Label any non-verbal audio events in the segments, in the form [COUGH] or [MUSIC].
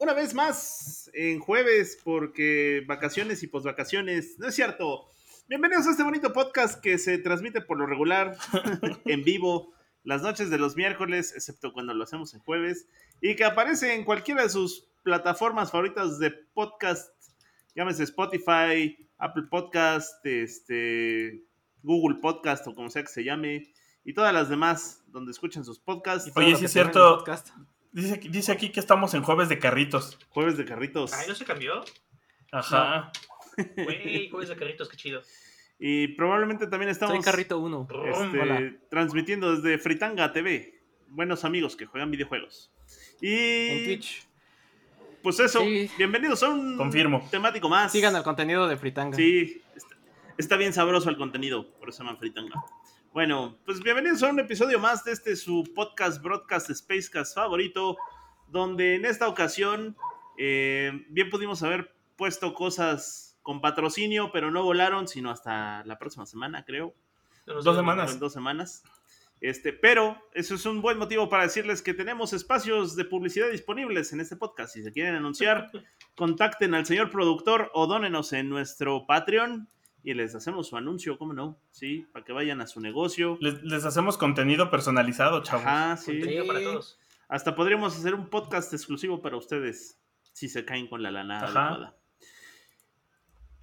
Una vez más, en jueves porque vacaciones y posvacaciones. No es cierto. Bienvenidos a este bonito podcast que se transmite por lo regular [LAUGHS] en vivo las noches de los miércoles, excepto cuando lo hacemos en jueves, y que aparece en cualquiera de sus plataformas favoritas de podcast, llámese Spotify, Apple Podcast, este, Google Podcast o como sea que se llame, y todas las demás donde escuchan sus podcasts. Oye, sí es cierto. Dice, dice aquí que estamos en jueves de carritos. Jueves de carritos. Ay, ¿no se cambió? Ajá. Güey, jueves de carritos, qué chido. Y probablemente también estamos. Soy Carrito 1. Este, transmitiendo desde Fritanga TV. Buenos amigos que juegan videojuegos. Y. En Twitch. Pues eso, bienvenidos a un Confirmo. temático más. Sigan el contenido de Fritanga. Sí, está, está bien sabroso el contenido, por eso se llama Fritanga. Bueno, pues bienvenidos a un episodio más de este su podcast, broadcast, Spacecast favorito, donde en esta ocasión eh, bien pudimos haber puesto cosas con patrocinio, pero no volaron, sino hasta la próxima semana, creo. Dos semanas. Dos semanas. Este, pero eso es un buen motivo para decirles que tenemos espacios de publicidad disponibles en este podcast. Si se quieren anunciar, [LAUGHS] contacten al señor productor o dónenos en nuestro Patreon y les hacemos su anuncio, ¿cómo no? Sí, para que vayan a su negocio. Les, hacemos contenido personalizado, chavos. Ah, sí. Contenido para todos. Hasta podríamos hacer un podcast exclusivo para ustedes, si se caen con la lana adecuada.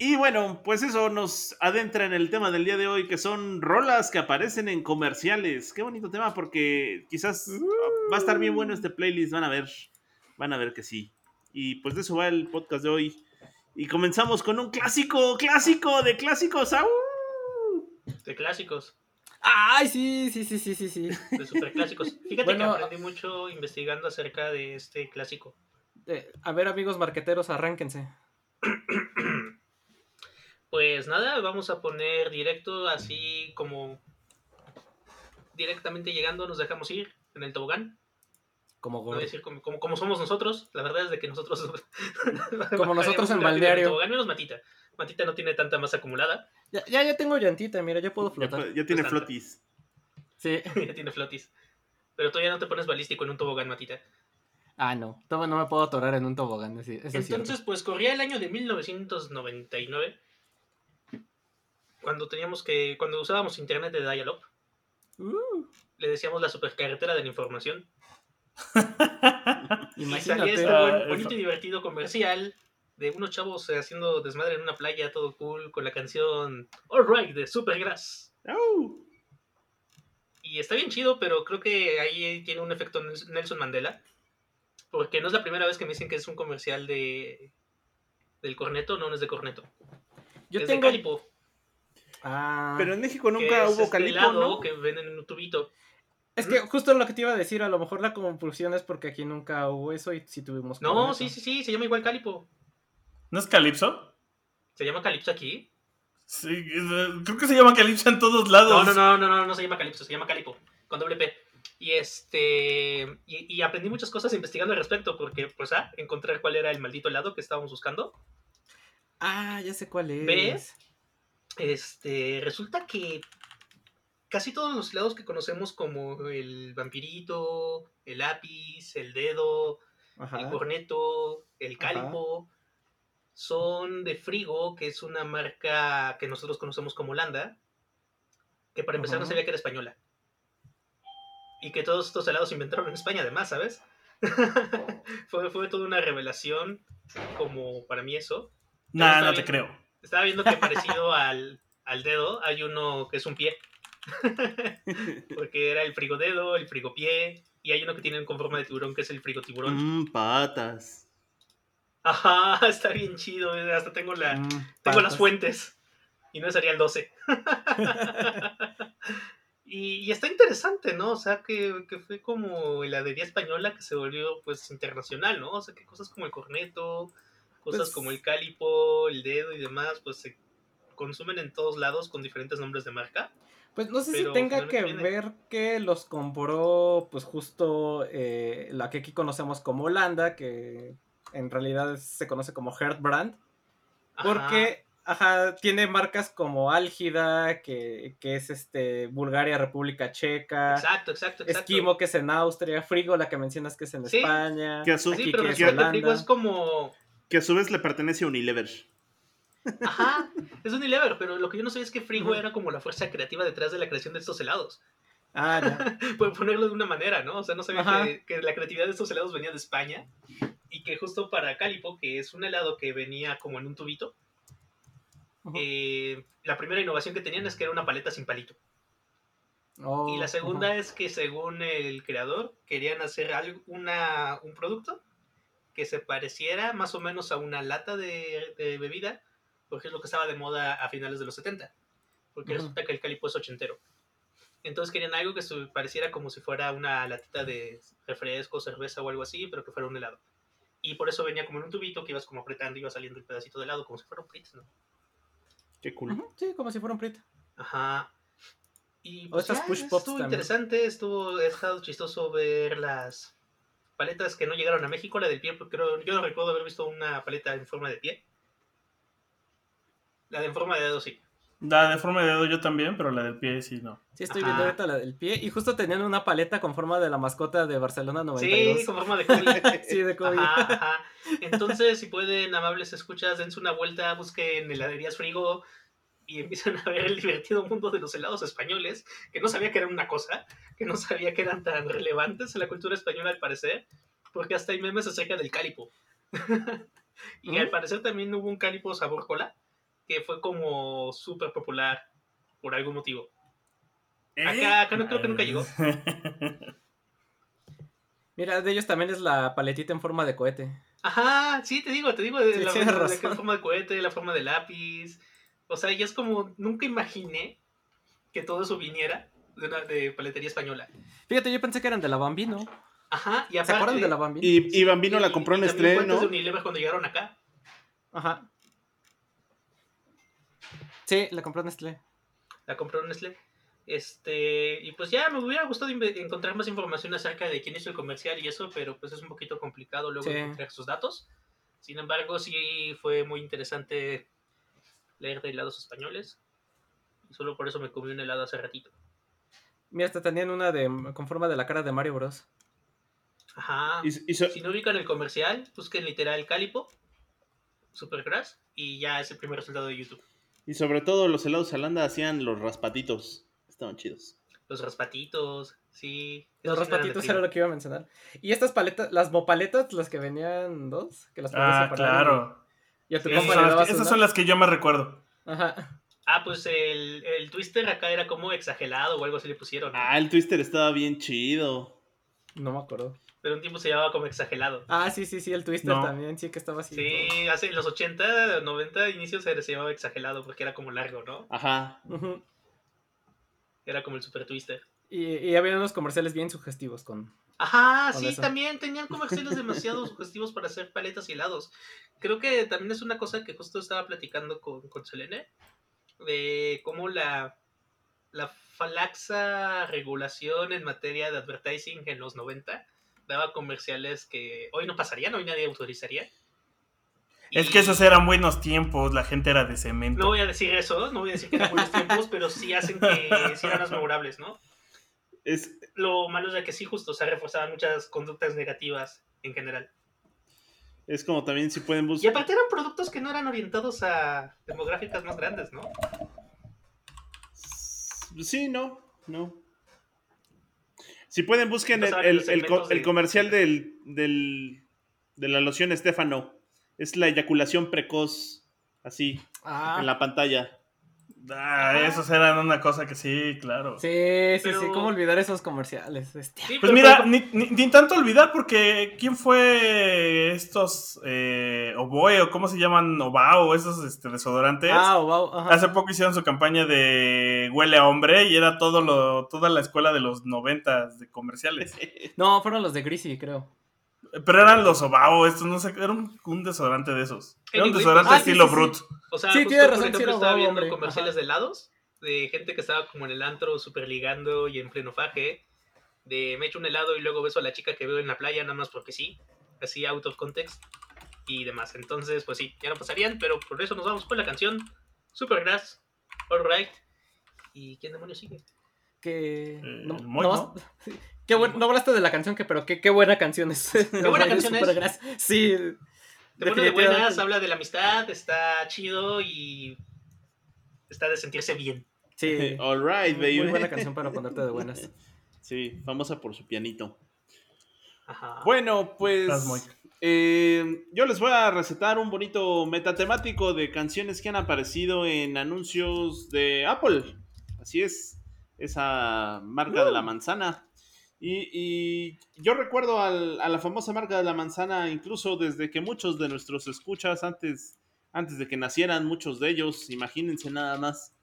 Y bueno, pues eso nos adentra en el tema del día de hoy, que son rolas que aparecen en comerciales. Qué bonito tema, porque quizás va a estar bien bueno este playlist, van a ver, van a ver que sí. Y pues de eso va el podcast de hoy. Y comenzamos con un clásico, clásico de clásicos. De clásicos. Ay, sí, sí, sí, sí, sí, sí. De super clásicos. [LAUGHS] Fíjate que aprendí mucho investigando acerca de este clásico. a ver, amigos marqueteros, arránquense. [CLEARS THROAT] Pues nada, vamos a poner directo así como directamente llegando nos dejamos ir en el tobogán. Como, decir como, como, somos nosotros, la verdad es de que nosotros... [LAUGHS] como nosotros en balneario. menos Matita. Matita no tiene tanta masa acumulada. Ya, ya, tengo llantita, mira, ya puedo flotar. Ya, tiene flotis. Sí. [LAUGHS] ya tiene flotis. Pero todavía no te pones balístico en un tobogán, Matita. Ah, no. Todavía no me puedo atorar en un tobogán. Entonces, pues corría el año de 1999. Cuando teníamos que... Cuando usábamos internet de dial-up. Uh. Le decíamos la supercarretera de la información. [LAUGHS] y salía este bonito y divertido comercial de unos chavos haciendo desmadre en una playa, todo cool, con la canción Alright de Supergrass. Y está bien chido, pero creo que ahí tiene un efecto Nelson Mandela. Porque no es la primera vez que me dicen que es un comercial de del corneto, no, no es de corneto. Yo es tengo... de calipo. Ah. Pero en México nunca hubo este calipo, ¿no? que venden en un tubito. Es que justo lo que te iba a decir, a lo mejor la confusión es porque aquí nunca hubo eso y si tuvimos. No, sí, sí, sí, se llama igual Calipo. ¿No es Calipso? ¿Se llama Calipso aquí? Sí, creo que se llama Calipso en todos lados. No, no, no, no, no, no se llama Calipso, se llama Calipo, con doble P. Y este. Y, aprendí muchas cosas investigando al respecto, porque, pues, ah, encontrar cuál era el maldito helado que estábamos buscando. Ah, ya sé cuál es. ¿Ves? Este. Resulta que casi todos los helados que conocemos como el vampirito, el lápiz, el dedo, el corneto, el calipo, son de Frigo, que es una marca que nosotros conocemos como Landa, que para empezar no sabía que era española. Y que todos estos helados se inventaron en España además, ¿sabes? [LAUGHS] fue, fue toda una revelación como para mí eso. Nah, no te creo. Estaba viendo que [LAUGHS] parecido al, al dedo hay uno que es un pie. [LAUGHS] Porque era el frigodedo, el frigopié, y hay uno que tienen con forma de tiburón que es el frigotiburón. Mmm, patas. Ajá, [LAUGHS] está bien chido, eh, hasta tengo la Mm, tengo las fuentes. Y no sería el 12. [LAUGHS] y, y está interesante, ¿no? O sea, que, que fue como la heladería española que se volvió pues internacional, ¿no? O sea, que cosas como el corneto, cosas Pues- como el cálipo, el dedo y demás, pues se consumen en todos lados con diferentes nombres de marca. Pues no sé Pero si tenga que viene- ver que los compró, pues justo eh, la que aquí conocemos como Holanda, que en realidad se conoce como Hertbrand, porque ajá, tiene marcas como Álgida, que, que es este Bulgaria, República Checa, Exacto, exacto, exacto. Esquimo, que es en Austria, Frigo, la que mencionas que es en Sí. España, Que a su- Sí, aquí pero que es resulta que Holanda. Frigo es como Que a su vez le pertenece a Unilever. Ajá, es Unilever, pero lo que yo no sé es que Frigo era como la fuerza creativa detrás de la creación de estos helados. Ah, ya. [LAUGHS] Ponerlo de una manera, ¿no? O sea, no sabía que, que la creatividad de estos helados venía de España y que justo para Calipo, que es un helado que venía como en un tubito, eh, la primera innovación que tenían es que era una paleta sin palito. Oh, Y la segunda es que según el creador querían hacer algo, una, un producto que se pareciera más o menos a una lata de, de bebida, porque es lo que estaba de moda a finales de los 70. Porque resulta que el calipo es ochentero. Entonces querían algo que se pareciera como si fuera una latita de refresco, cerveza o algo así, pero que fuera un helado. Y por eso venía como en un tubito que ibas como apretando y iba saliendo el pedacito de helado, como si fuera un Pritz, ¿no? Qué cool. Sí, como si fuera un Prit. Ajá. Y O pues estas ya, push estuvo pops también. interesante, estuvo, ha estado chistoso ver las paletas que no llegaron a México, la del pie, porque creo, yo no recuerdo haber visto una paleta en forma de pie. La de en forma de dedo sí. La de forma de dedo yo también, pero la del pie sí no. Sí, estoy Ajá. viendo ahorita la del pie. Y justo tenían una paleta con forma de la mascota de Barcelona 92. Sí, con forma de Kobe. [LAUGHS] Sí, de Kobe. Ajá, ajá. Entonces, si pueden, amables escuchas, dense una vuelta, busquen heladerías frigo y empiezan a ver el divertido mundo de los helados españoles, que no sabía que era una cosa, que no sabía que eran tan relevantes en la cultura española al parecer, porque hasta hay memes acerca del cálipo. [LAUGHS] y ¿Mm? al parecer también hubo un cálipo sabor cola, que fue como súper popular por algún motivo. Acá, acá no creo que nunca llegó. [LAUGHS] Mira, de ellos también es la paletita en forma de cohete. Ajá, sí, te digo, te digo, de Sí, la, tienes la- forma de cohete, la forma de lápiz. O sea, y es como, nunca imaginé que todo eso viniera de una de paletería española. Fíjate, yo pensé que eran de la Bambino. Ajá, y ¿Se aparte... acuerdan de la Bambino? Y, y Bambino la y- compró en y también fue Nestlé, antes ¿no? de Unilever cuando llegaron acá. Ajá. Sí, la compró Nestlé. La compró Nestlé. Este, y pues ya me hubiera gustado encontrar más información acerca de quién hizo el comercial y eso, pero pues es un poquito complicado luego Sí. encontrar sus datos. Sin embargo, sí fue muy interesante leer de helados españoles. Y solo por eso me comí un helado hace ratito. Mira, hasta tenían una de con forma de la cara de Mario Bros. Ajá. Y, y so- Si no ubican el comercial, busquen literal Calipo, Supergrass, y ya es el primer resultado de YouTube. Y sobre todo los helados Alanda hacían los raspatitos. Estaban chidos. Los raspatitos, sí. Los raspatitos era lo que iba a mencionar. Y estas paletas, las mopaletas, las que venían dos, que las Ah, claro. Y a tu Sí. Esas son, las que, esas son las que yo más recuerdo. Ajá. Ah, pues el, el twister acá era como exagerado o algo así le pusieron. ¿no? Ah, el twister estaba bien chido. No me acuerdo. Pero un tiempo se llamaba como exagerado. Ah, sí, sí, sí, el Twister No. también, sí que estaba así. Sí, hace en los 80, 90 inicios se se llamaba exagerado porque era como largo, ¿no? Ajá. Era como el super twister. y, y había unos comerciales bien sugestivos con... Ajá, Con sí, eso. también tenían comerciales demasiado [LAUGHS] sugestivos para hacer paletas y helados. Creo que también es una cosa que justo estaba platicando con, con Selene, de cómo la, la falaxa regulación en materia de advertising en los 90 daba comerciales que hoy no pasarían, hoy nadie autorizaría. Es Y que esos eran buenos tiempos, la gente era de cemento. No voy a decir eso, no voy a decir que eran buenos tiempos, pero sí hacen que sean más memorables, ¿no? Es, Lo malo es que sí, justo, se reforzaban muchas conductas negativas en general. es como también si pueden Y buscar. aparte eran productos que no eran orientados a demográficas más grandes, ¿no? Sí, no, no. Si pueden, busquen el, el- el comercial del, del, de la loción Estefano. Es la eyaculación precoz, así, Ah, en la pantalla. Ah, esos eran una cosa que sí, claro. sí, sí, Pero- sí, cómo olvidar esos comerciales. Sí, Pues mira, ni, ni- ni tanto olvidar porque ¿quién fue estos eh, Oboe o cómo se llaman Obao, esos este, desodorantes? Ah, ajá. Hace poco hicieron su campaña de huele a hombre y era todo lo, toda la escuela de los noventas de comerciales. [LAUGHS] No, fueron los de Greasy, creo. Pero eran los Obao, estos no sé, era un, un desodorante de esos. Era un desodorante Ah, estilo sí, sí. Brut. O sea, Sí, justo, tienes por razón, sí ejemplo, era estaba viendo hombre. comerciales Ajá. de helados, de gente que estaba como en el antro super ligando y en pleno faje, de me echo un helado y luego beso a la chica que veo en la playa nada más porque sí, así out of context y demás. Entonces, pues sí, ya no pasarían, pero por eso nos vamos con la canción Supergrass, Alright. ¿Y quién demonios sigue? Que. Eh, no, Moy, no, ¿no? [LAUGHS] sí. Qué buen- no hablaste de la canción, que, pero qué, qué buena canción es. Qué buena [LAUGHS] canción es. Sí. De buenas, de buenas, habla de la amistad, está chido y está de sentirse bien. Sí. [LAUGHS] All right, baby. Muy buena [LAUGHS] canción para ponerte de buenas. Sí, famosa por su pianito. Ajá. Bueno, pues Estás muy- eh, yo les voy a recetar un bonito metatemático de canciones que han aparecido en anuncios de Apple. Así es, esa marca de la manzana. Y, y yo recuerdo al- a la famosa marca de la manzana incluso desde que muchos de nuestros escuchas antes, antes de que nacieran muchos de ellos, imagínense nada más.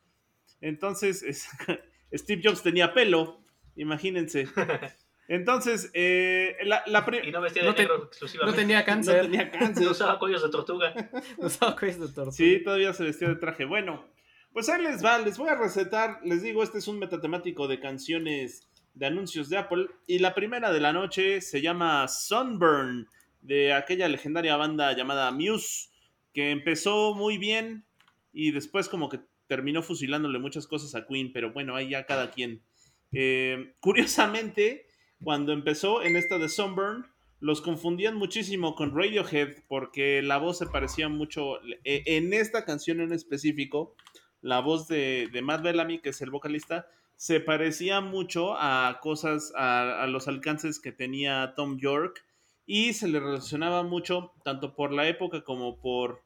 Entonces, es- [LAUGHS] Steve Jobs tenía pelo, imagínense. [LAUGHS] Entonces, eh, la, la Y no vestía de No te- negro No exclusivamente. tenía [LAUGHS] no cáncer. tenía cáncer. No usaba cuellos de tortuga. No usaba cuellos de tortuga. Sí, todavía se vestía de traje. Bueno, pues ahí les va, les voy a recetar, les digo, este es un metatemático de canciones de anuncios de Apple. Y la primera de la noche se llama Sunburn, de aquella legendaria banda llamada Muse, que empezó muy bien y después como que terminó fusilándole muchas cosas a Queen, pero bueno, ahí ya cada quien. Eh, curiosamente, cuando empezó en esta de Sunburn, los confundían muchísimo con Radiohead porque la voz se parecía mucho. eh, En esta canción en específico, la voz de, de Matt Bellamy, que es el vocalista, se parecía mucho a cosas, a, a los alcances que tenía Tom York y se le relacionaba mucho, tanto por la época como por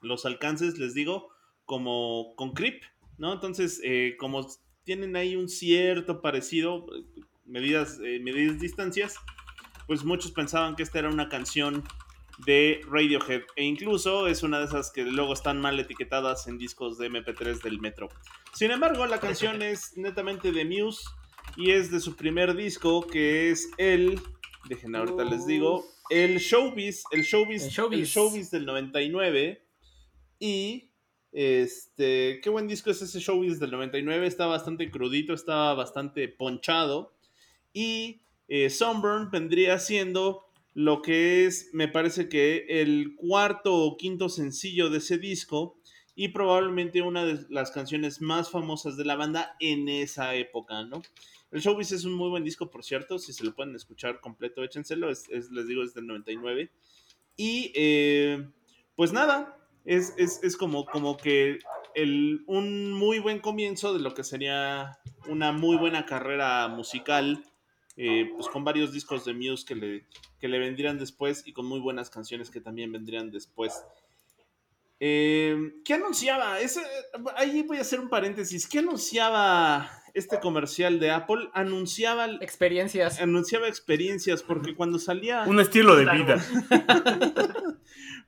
los alcances, les digo, como con Creep, ¿no? Entonces, eh, como tienen ahí un cierto parecido, medidas, eh, medidas distancias, pues muchos pensaban que esta era una canción de Radiohead. E incluso es una de esas que luego están mal etiquetadas en discos de MP3 del Metro. Sin embargo, la canción es netamente de Muse y es de su primer disco que es el, dejen ahorita les digo, el Showbiz, el Showbiz, El. Showbiz. Del 99 y este, qué buen disco es ese Showbiz del 99, está bastante crudito, está bastante ponchado. Y eh, Sunburn vendría siendo lo que es, me parece que el cuarto o quinto sencillo de ese disco y probablemente una de las canciones más famosas de la banda en esa época, ¿no? El Showbiz es un muy buen disco, por cierto, si se lo pueden escuchar completo, échenselo, es, es- les digo, es del 99. Y eh, pues nada, es, es- es como, como que el, un muy buen comienzo de lo que sería una muy buena carrera musical, eh, pues con varios discos de Muse que le, que le vendrían después y con muy buenas canciones que también vendrían después. Eh, ¿Qué anunciaba? Ese- ahí voy a hacer un paréntesis. ¿Qué anunciaba este comercial de Apple? Anunciaba, Experiencias. anunciaba experiencias porque cuando salía... Un estilo de Claro. vida. [LAUGHS]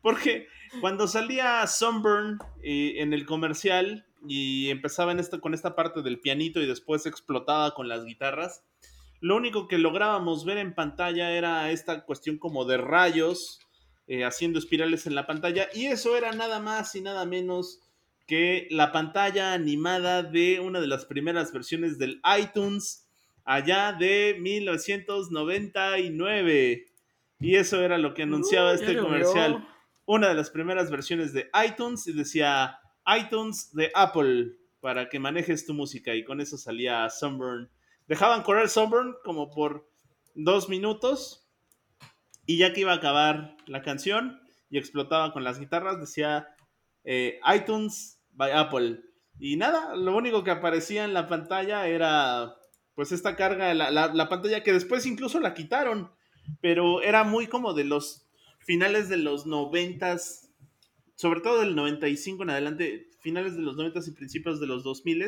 Porque cuando salía Sunburn eh, en el comercial y empezaba en esta, con esta parte del pianito y después explotaba con las guitarras, lo único que lográbamos ver en pantalla era esta cuestión como de rayos eh, haciendo espirales en la pantalla y eso era nada más y nada menos que la pantalla animada de una de las primeras versiones del iTunes allá de 1999. Y eso era lo que anunciaba Uh, este comercial una de las primeras versiones de iTunes y decía iTunes de Apple para que manejes tu música y con eso salía Sunburn. Dejaban correr Sunburn como por dos minutos y ya que iba a acabar la canción y explotaba con las guitarras decía eh, iTunes by Apple. Y nada, lo único que aparecía en la pantalla era pues esta carga, la, la- la pantalla que después incluso la quitaron, pero era muy como de los finales de los noventas, sobre todo del 95 en adelante, finales de los noventas y principios de los 2000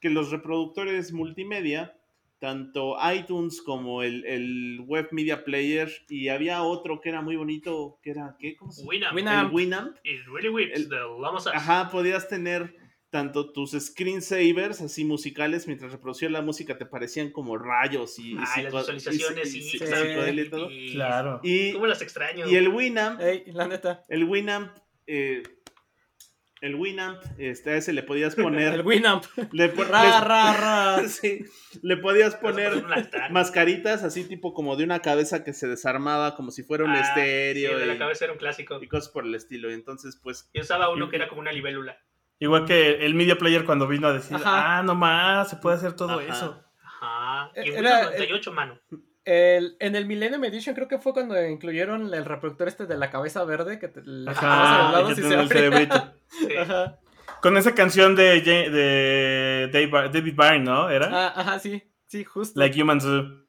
que los reproductores multimedia, tanto iTunes como el, el, Web Media Player, y había otro que era muy bonito, que era, ¿qué? ¿Cómo se llama? El Winamp. It really whips El- Ajá, podías tener tanto tus screensavers así musicales mientras reproducía la música te parecían como rayos y, y Ah, las visualizaciones, y- y- sí, y sí. psicodelia y todo. Y- Claro. Y, ¿Cómo las extraño? y el Winamp, Ey, la neta. el Winamp, eh, el Winamp, este, a ese le podías [LAUGHS] El poner, Winamp. le, po- Ra, ra, ra. [LAUGHS] sí, le podías poner mascaritas así tipo como de una cabeza que se desarmaba como si fuera un Ah, estéreo sí, el de la y, cabeza era un clásico. y cosas por el estilo. Y entonces, pues, Yo usaba uno que era como una libélula. Igual que el Media Player cuando vino a decir, Ajá. ah, no más, se puede hacer todo Ajá. eso. Ajá. Y Era- Windows 98, mano. El- en el Millennium Edition creo que fue cuando incluyeron el reproductor este de la cabeza verde que te, le Ajá, lados que y se cerebrito. Sí. [LAUGHS] Ajá. Con esa canción de, de Dave David Byrne, ¿no? ¿Era? Ah, ajá, sí, sí, justo. Like Human Zoo.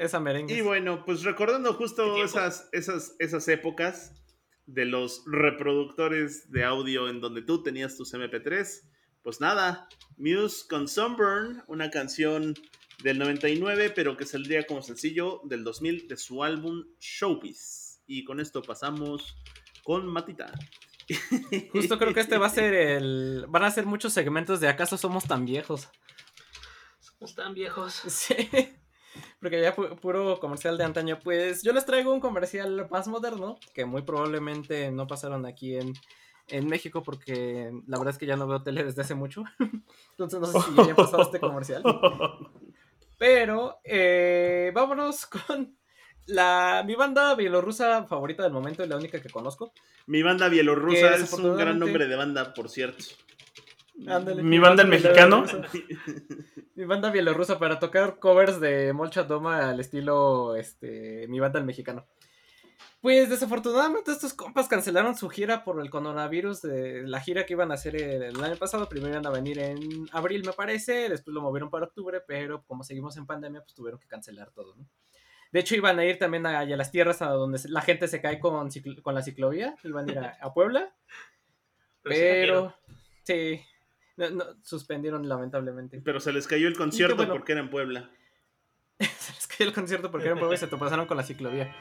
Esa merengue. Y bueno, pues recordando ¿Qué justo esas, esas, esas épocas de los reproductores de audio en donde tú tenías tus MP3, pues nada, Muse con Sunburn, una canción del 99, pero que saldría como sencillo del 2000 de su álbum Showbiz. Y con esto pasamos con Matita. [LAUGHS] Justo creo que este va a ser el. Van a ser muchos segmentos de ¿Acaso somos tan viejos? Somos tan viejos. [LAUGHS] Sí. Porque ya pu- puro comercial de antaño. Pues yo les traigo un comercial más moderno. Que muy probablemente no pasaron aquí en, en México. Porque la verdad es que ya no veo tele desde hace mucho. [LAUGHS] Entonces no sé si ya pasado este comercial. Pero eh, vámonos [LAUGHS] con la mi banda bielorrusa favorita del momento y la única que conozco. Mi banda bielorrusa es un gran nombre de banda, por cierto. Ándale, Mi banda el mexicano. Mi banda bielorrusa para tocar covers de Molchat Doma al estilo este mi banda el mexicano. Pues desafortunadamente estos compas cancelaron su gira por el coronavirus de la gira que iban a hacer el, el año pasado. Primero iban a venir en abril, me parece, después lo movieron para octubre, pero como seguimos en pandemia, pues tuvieron que cancelar todo, ¿no? De hecho, iban a ir también a, a las tierras a donde la gente se cae con, con la ciclovía. Iban a ir a, a Puebla, [LAUGHS] Pero, sí pero no- no, suspendieron lamentablemente. Pero se les cayó el concierto bueno. porque era en Puebla. [LAUGHS] se les cayó el concierto porque era en Puebla y se toparon con la ciclovía.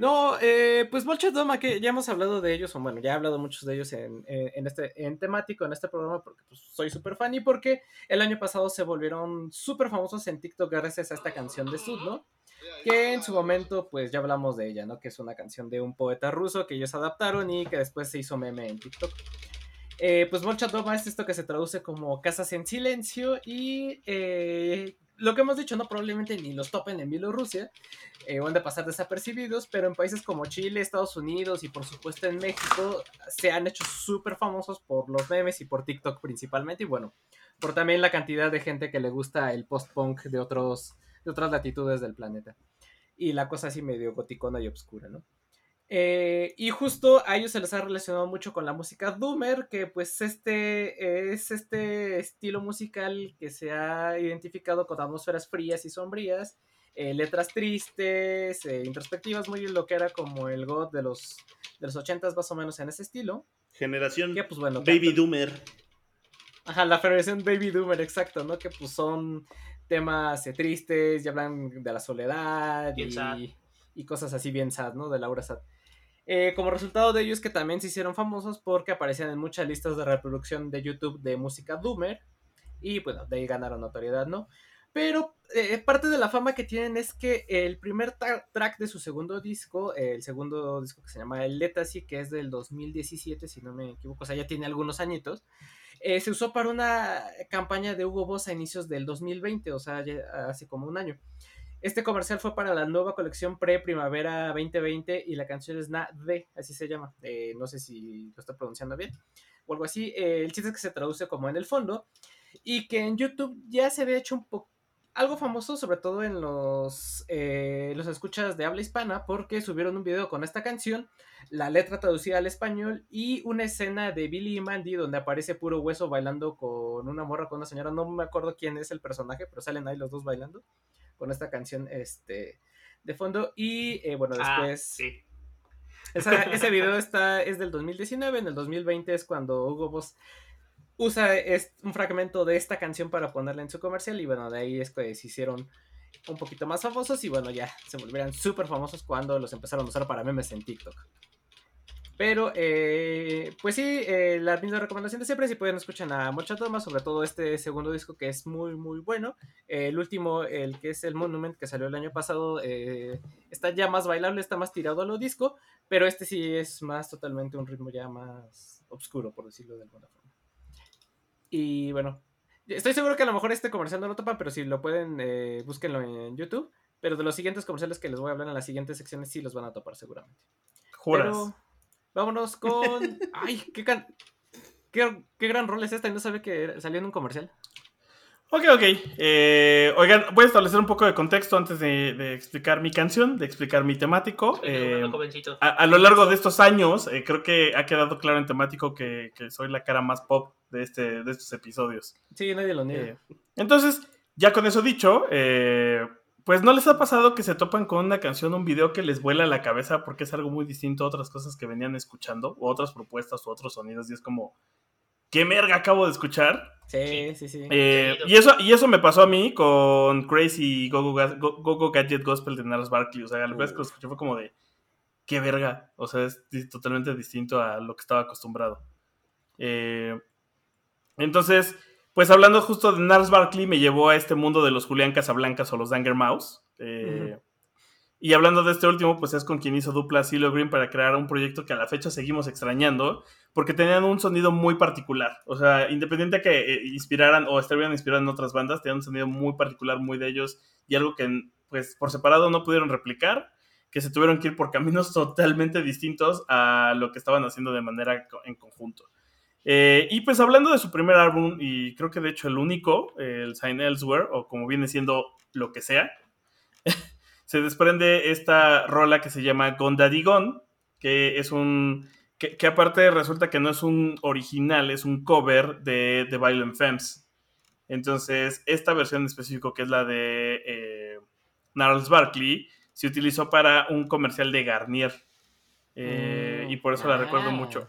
No, eh, pues Bolcha Doma, que ya hemos hablado de ellos, o bueno, ya he hablado muchos de ellos en, en- este en temático, en este programa, porque pues, soy súper fan y porque el año pasado se volvieron súper famosos en TikTok gracias a esta canción de Sud, ¿no? Que en su momento, pues ya hablamos de ella, ¿no? Que es una canción de un poeta ruso que ellos adaptaron y que después se hizo meme en TikTok. Eh, pues Bolcha Doma es esto que se traduce como casas en silencio y eh, lo que hemos dicho, ¿no? Probablemente ni los topen en Bielorrusia eh, o han de pasar desapercibidos, pero en países como Chile, Estados Unidos y por supuesto en México se han hecho súper famosos por los memes y por TikTok principalmente y bueno, por también la cantidad de gente que le gusta el post-punk de, otros, de otras latitudes del planeta. Y la cosa así medio goticona y obscura, ¿no? Eh, y justo a ellos se les ha relacionado mucho con la música Doomer, que pues este es este estilo musical que se ha identificado con atmósferas frías y sombrías, eh, letras tristes, eh, introspectivas, muy lo que era como el God de los, de los 80s más o menos en ese estilo. Generación Que pues bueno, Baby tanto- Doomer. Ajá, la versión Baby Doomer, exacto, ¿no? Que pues son temas eh, tristes, y hablan de la soledad y, y cosas así bien sad, ¿no? De Laura Sad. Eh, como resultado de ello es que también se hicieron famosos porque aparecían en muchas listas de reproducción de YouTube de música Doomer y bueno, de ahí ganaron notoriedad, ¿no? Pero eh, parte de la fama que tienen es que el primer tra- track de su segundo disco, eh, el segundo disco que se llama El Legacy, que es del 2017, si no me equivoco, o sea, ya tiene algunos añitos, eh, se usó para una campaña de Hugo Boss a inicios del 2020, o sea, ya hace como un año. Este comercial fue para la nueva colección pre-primavera 2020 y la canción es Na de, así se llama. Eh, no sé si lo estoy pronunciando bien o algo así. Eh, el chiste es que se traduce como en el fondo y que en YouTube ya se había hecho un poco algo famoso, sobre todo en los, eh, los escuchas de habla hispana, porque subieron un video con esta canción, la letra traducida al español y una escena de Billy y Mandy donde aparece puro hueso bailando con una morra, con una señora. No me acuerdo quién es el personaje, pero salen ahí los dos bailando con esta canción este, de fondo. Y eh, bueno, Ah, después. sí. ese video [LAUGHS] está, es del 2019, en el 2020 es cuando Hugo Boss usa un fragmento de esta canción para ponerla en su comercial y bueno, de ahí es se hicieron un poquito más famosos y bueno, ya se volvieron súper famosos cuando los empezaron a usar para memes en TikTok. Pero, eh, pues sí, eh, la misma recomendación de siempre, si pueden escuchar a Mucha Toma, sobre todo este segundo disco que es muy, muy bueno. el último, el que es el Monument, que salió el año pasado, eh, está ya más bailable, está más tirado a lo disco, pero este sí es más totalmente un ritmo ya más oscuro, por decirlo de alguna forma. Y bueno, estoy seguro que a lo mejor este comercial no lo topan, pero si lo pueden, eh, búsquenlo en YouTube. Pero de los siguientes comerciales que les voy a hablar en las siguientes secciones sí los van a topar seguramente. Juras. vámonos con... [LAUGHS] ¡Ay! Qué, qué, qué gran rol es este! No sabía que salió en un comercial. Ok, ok. Eh, oigan, voy a establecer un poco de contexto antes de, explicar mi canción, de explicar mi temático. Eh, a, lo largo de estos años, eh, creo que ha quedado claro en temático que, soy la cara más pop de, este, de estos episodios. Sí, nadie lo niega. entonces, ya con eso dicho, pues no les ha pasado que se topan con una canción, un video que les vuela la cabeza porque es algo muy distinto a otras cosas que venían escuchando, o otras propuestas, o otros sonidos, y es como, ¿qué merga acabo de escuchar? Sí, sí, sí. Eh, y, eso, y eso me pasó a mí con Crazy Go Go, Gadget Gospel de Nars Barkley. O sea, la vez que lo escuché fue como de, qué verga. O sea, es totalmente distinto a lo que estaba acostumbrado. Eh, entonces, pues hablando justo de Nars Barkley, me llevó a este mundo de los Julián Casablancas o los Danger Mouse. Eh, y hablando de este último, pues es con quien hizo dupla Silo Green para crear un proyecto que a la fecha seguimos extrañando, porque tenían un sonido muy particular. O sea, independiente de que eh, inspiraran o estuvieran inspirados en otras bandas, tenían un sonido muy particular, muy de ellos, y algo que, pues, por separado no pudieron replicar, que se tuvieron que ir por caminos [LAUGHS] totalmente distintos a lo que estaban haciendo de manera en conjunto. Eh, y pues hablando de su primer álbum, y creo que de hecho el único, el Sign Elsewhere, o como viene siendo lo que sea, [LAUGHS] se desprende esta rola que se llama Gondadigon, que es un... Que, aparte resulta que no es un original, es un cover de The Violent Femmes. Entonces, esta versión en específico, que es la de eh, Gnarls Barkley, se utilizó para un comercial de Garnier. Eh, y por eso la recuerdo mucho.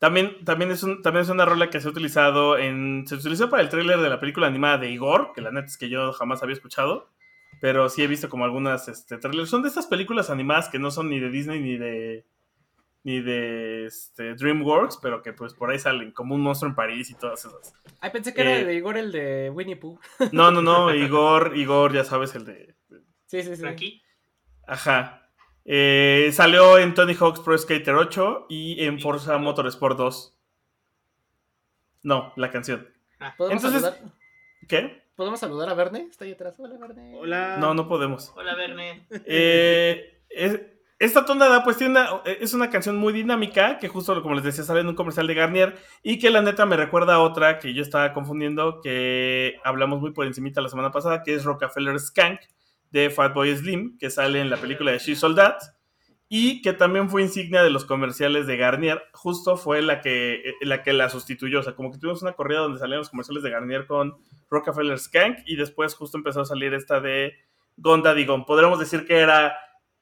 También, también, es un, también es una rola que se ha utilizado en. Se utilizó para el tráiler de la película animada de Igor, que la neta es que yo jamás había escuchado pero sí he visto como algunas este, trailers. Son de estas películas animadas que no son ni de Disney ni de ni de este, DreamWorks, pero que pues por ahí salen, como un monstruo en París y todas esas. Ay, pensé que era eh, de Igor el de Winnie Pooh. [LAUGHS] No, no, no, Igor, Igor, ya sabes, el de... Sí, sí, sí. Aquí. Ajá. Eh, salió en Tony Hawk's Pro Skater 8 y en Forza Motorsport 2. No, la canción. Ah. Entonces, ¿qué? ¿Podemos saludar a Verne? Está ahí atrás. Hola, Verne. Hola. No, no podemos. Hola, Verne. Eh, esta tonada, pues, tiene es una canción muy dinámica que justo, como les decía, sale en un comercial de Garnier y que la neta me recuerda a otra que yo estaba confundiendo, que hablamos muy por encimita la semana pasada, que es Rockefeller Skank de Fatboy Slim, que sale en la película de She Soldat y que también fue insignia de los comerciales de Garnier, justo fue la que, eh, la que la sustituyó, o sea, como que tuvimos una corrida donde salían los comerciales de Garnier con Rockefeller Skank y después justo empezó a salir esta de Gonda Digon. Podríamos decir que era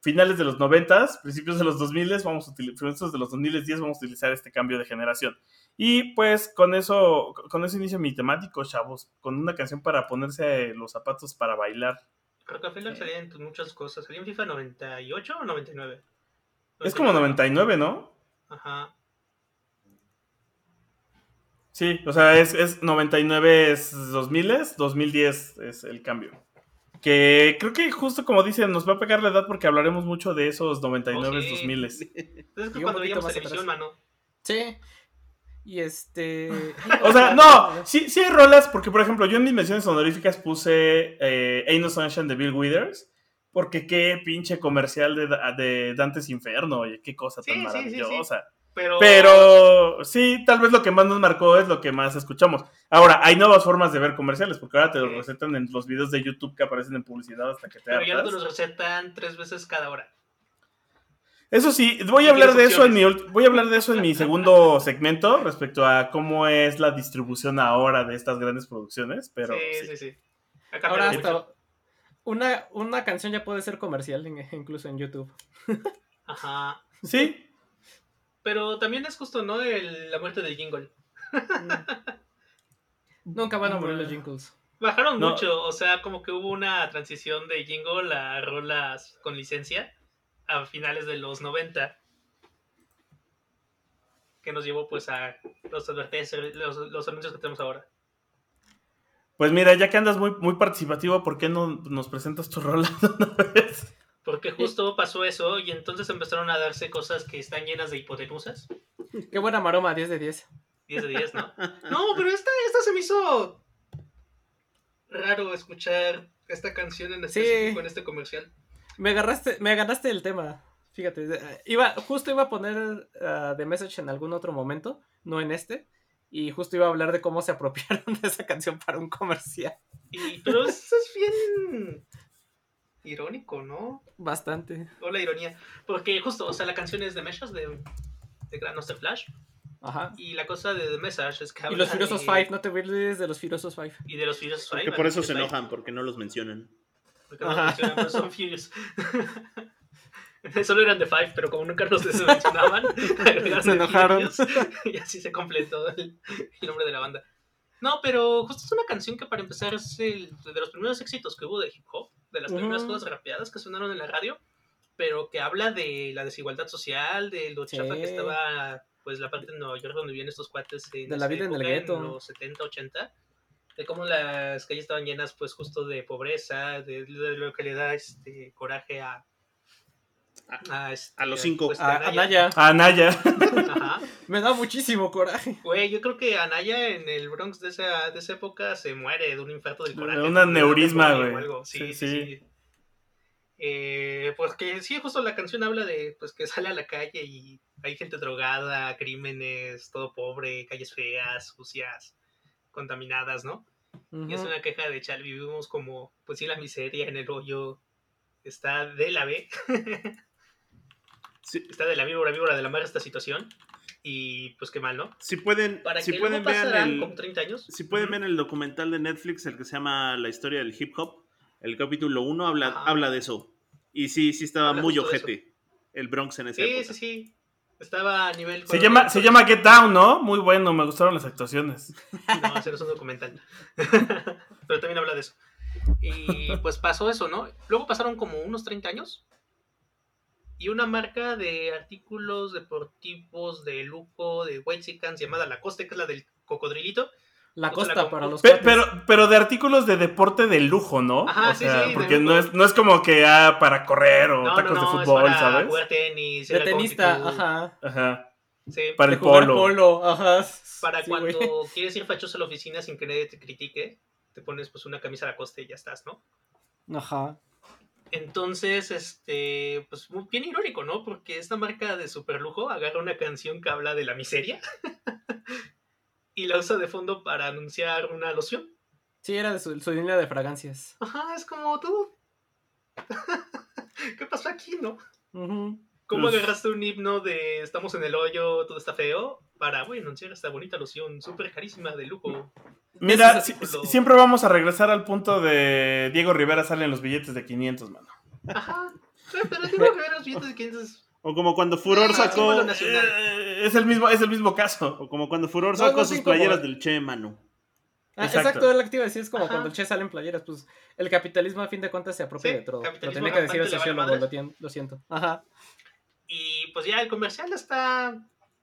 finales de los 90, principios de los 2000, vamos a utilizar, de los 2010 vamos a utilizar este cambio de generación. Y pues con eso, con eso inicio mi temático, chavos, con una canción para ponerse los zapatos para bailar. Rockefeller salía en muchas cosas, salía en FIFA 98 o 99. Es como 99, ¿no? Ajá. Sí, o sea, es, es 99 es 2000, 2010 es el cambio. Que creo que justo como dicen, nos va a pegar la edad porque hablaremos mucho de esos 99 oh, 2000. [LAUGHS] Es cuando veíamos televisión, mano. Sí. Y este. [LAUGHS] o sea, no, sí, sí hay rolas, porque por ejemplo, yo en mis menciones honoríficas puse eh, Ain't No Sunshine de Bill Withers. Porque qué pinche comercial de, de Dantes Inferno, oye, qué cosa tan maravillosa. Pero... sí, tal vez lo que más nos marcó es lo que más escuchamos. Ahora, hay nuevas formas de ver comerciales, porque ahora te lo recetan en los videos de YouTube que aparecen en publicidad hasta que te Pero ya no te los recetan tres veces cada hora. Eso sí, voy a hablar de eso en mi voy a hablar de eso en mi segundo [LAUGHS] segmento respecto a cómo es la distribución ahora de estas grandes producciones, pero sí, sí, sí. Ahora hasta, una, una canción ya puede ser comercial, [LAUGHS] incluso en YouTube. Ajá. Sí. Pero también es justo, ¿no? El- la muerte del jingle. [LAUGHS] Nunca van a morir los jingles. Bajaron No. mucho, o sea, como que hubo una transición de jingle a rolas con licencia a finales de los 90. Que nos llevó pues a los los, los anuncios que tenemos ahora. Pues mira, ya que andas muy, muy participativo, ¿por qué no nos presentas tu [LAUGHS] rola de una vez? Porque justo pasó eso y entonces empezaron a darse cosas que están llenas de hipotenusas. Qué buena maroma, 10 de 10. 10 de 10, ¿no? [LAUGHS] No, pero esta, esta se me hizo raro escuchar esta canción en Sí. específico en este comercial. Me agarraste, me ganaste el tema. Fíjate, iba, justo iba a poner ah, The Message en algún otro momento, no en este. Y justo iba a hablar de cómo se apropiaron de esa canción para un comercial. Y, pero [LAUGHS] eso es bien irónico, ¿no? Bastante. O la ironía. Porque justo, o sea, la canción es de Meshas de, de Grandmaster Flash. Ajá. Y la cosa de The Message es que Y los Furiosos de- 5, no te olvides de los Furiosos 5. Y de los Furiosos Five. Que por eso se Five, enojan, porque no los mencionan. Porque no Ajá. los mencionan, pero son [LAUGHS] Furious. [LAUGHS] Solo eran de Five, pero como nunca los mencionaban, [LAUGHS] [LAUGHS] Se enojaron. Y así se completó el, el nombre de la banda. No, pero justo es una canción que para empezar es el, de los primeros éxitos que hubo de hip hop, de las primeras Ujú. cosas rapeadas que sonaron en la radio, pero que habla de la desigualdad social, de lo Sí. chafa que estaba pues la parte de Nueva York donde vivían estos cuates en De la vida en el época, gueto. los 70, 80 de cómo las calles estaban llenas pues justo de pobreza, de, de lo que le da este coraje a a, este, a los cinco. pues, A, Anaya. A Anaya. Ajá. Me da muchísimo coraje. Güey, yo creo que Anaya en el Bronx de esa, de esa época se muere de un infarto del coraje. De un aneurisma, güey. algo. Sí, Sí, sí, sí. Eh, pues que sí, justo la canción habla de pues que sale a la calle y hay gente drogada, crímenes, todo pobre, calles feas, sucias, contaminadas, ¿no? Y es una queja de chal, vivimos como, pues sí, la miseria en el hoyo está de la B, [LAUGHS] Sí, está de la víbora, víbora de la mar esta situación. Y pues qué mal, ¿no? si pueden, Para si pueden vean el, como 30 años. si pueden ver el documental de Netflix, el que se llama La historia del hip hop, el capítulo 1 habla, Ajá. habla de eso. Y sí, sí estaba Habla muy ojete el Bronx en esa Sí, época. sí, sí. Estaba a nivel. Se llama, se llama Get Down, ¿no? Muy bueno, me gustaron las actuaciones. [LAUGHS] No, ese no es un documental. [LAUGHS] Pero también habla de eso. Y pues pasó eso, ¿no? Luego pasaron como unos 30 años. Y una marca de artículos deportivos de lujo de White llamada Lacoste, que es la del cocodrilito. La la costa para los pero, pero de artículos de deporte de lujo, ¿no? Ajá, o sí, sea, sí, de porque no es, no es como que ah, para correr o No, tacos no, de es fútbol, para ¿sabes? jugar tenis. De tenista, ajá. Ajá. Sí, Para De el polo. polo, ajá. para Sí, cuando güey. [LAUGHS] quieres ir fachoso a la oficina sin que nadie te critique, te pones pues una camisa a la costa y ya estás, ¿no? Ajá. Entonces, este, pues bien irónico, ¿no? Porque esta marca de superlujo agarra una canción que habla de la miseria [LAUGHS] y la usa de fondo para anunciar una loción. Sí, era de su, su línea de fragancias. Ajá, es como tú. [LAUGHS] ¿Qué pasó aquí, no? Ujú. ¿Cómo agarraste un himno de estamos en el hoyo, todo está feo? Para, güey, anunciar esta bonita loción súper carísima de lujo. Mira, si- siempre vamos a regresar al punto de Diego Rivera salen los billetes de 500, mano. Ajá. Pero que ver los billetes de 500. O como cuando Furor sacó. Eh, es el mismo, es el mismo caso. O como cuando Furor sacó no, sus como- playeras del Che, mano. Ah, Exacto. exacto. es lo que te iba a decir, es como Ajá. cuando el Che sale en playeras, pues el capitalismo a fin de cuentas se apropia Sí, de todo. Lo tenía que decir el sociólogo, lo siento. Ajá. Y pues ya el comercial está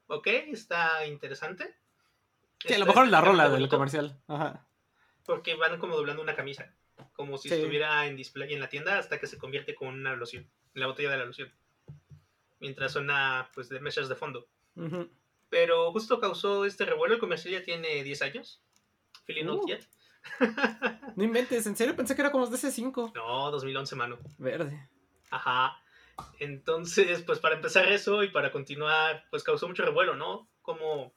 ok, está interesante. Sí, a lo mejor la rola del comercial. Ajá. Porque van como doblando una camisa, como si Sí. estuviera en display en la tienda hasta que se convierte con una loción, en la botella de la loción. Mientras suena pues de mesas de fondo. Pero justo causó este revuelo, el comercial ya tiene 10 años. Feeling not Uh. yet. No inventes, en serio pensé que era como de ese 5. No, 2011, mano. Verde. Ajá. Entonces, pues para empezar eso y para continuar, pues causó mucho revuelo, ¿no? Como,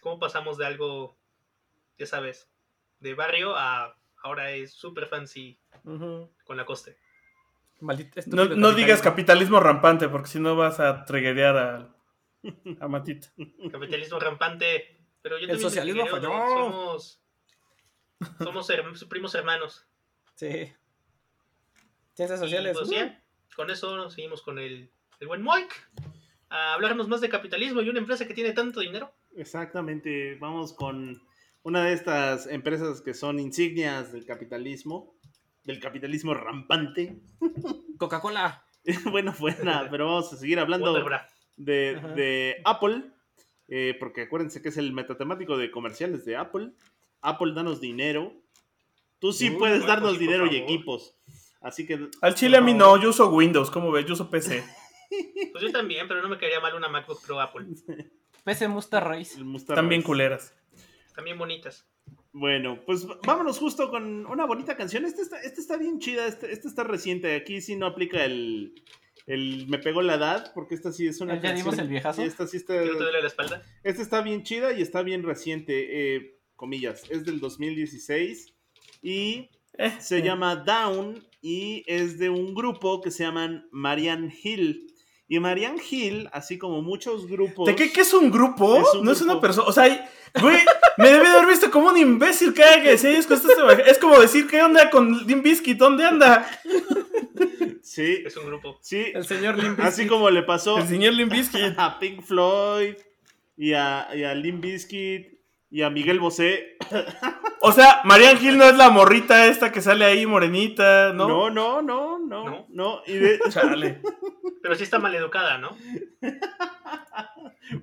cómo pasamos de algo, ya sabes, de barrio a ahora es súper fancy con la coste. Maldito No, digas capitalismo. rampante, porque si no vas a treguear a, a Matita. Capitalismo rampante. Pero yo El socialismo investigué, ¿no? falló. Somos, somos her- primos hermanos. Sí. Ciencias Y, sociales. pues uh. Con eso seguimos con el el buen Moik, a hablarnos más de capitalismo y una empresa que tiene tanto dinero. Exactamente, vamos con una de estas empresas que son insignias del capitalismo, del capitalismo rampante. [LAUGHS] Coca-Cola. [LAUGHS] bueno, buena, pero vamos a seguir hablando de, de Apple, eh, porque acuérdense que es el metatemático de comerciales de Apple. Apple, danos dinero. Tú sí Uy, puedes darnos dinero y equipos. Así que Al chile a mí no, yo uso Windows, ¿cómo ves? Yo uso PC. [LAUGHS] Pues yo también, pero no me caería mal una MacBook Pro Apple. PC Musta Race. Mustard También culeras. También bonitas. Bueno, pues vámonos justo con una bonita canción. Esta está, esta está bien chida, esta, esta está reciente. Aquí sí no aplica el, el me pegó la edad, porque esta sí es una ¿Ya dimos canción- el viejazo? Esta sí está, ¿Que no te duele la espalda? esta está bien chida y está bien reciente, eh, comillas. Es del 2016 y Eh, se eh. llama Down y es de un grupo que se llaman Marianne Hill. Y Marianne Hill, así como muchos grupos... ¿De qué, qué es un grupo? Es un no es una persona. O sea, güey, me debe de haber visto como un imbécil cada que decía ellos Es como decir, ¿qué onda con Limp Bizkit? ¿Dónde anda? Sí, Es un grupo. sí. El señor Limp Así como le pasó El señor Limp Bizkit. [LAUGHS] a Pink Floyd y a, y a Bizkit y a Miguel Bosé. [LAUGHS] O sea, Marian Hill no es la morrita esta que sale ahí morenita, ¿no? No, no, no, no, no. No. Y de- [LAUGHS] Chale. Pero sí está maleducada, ¿no?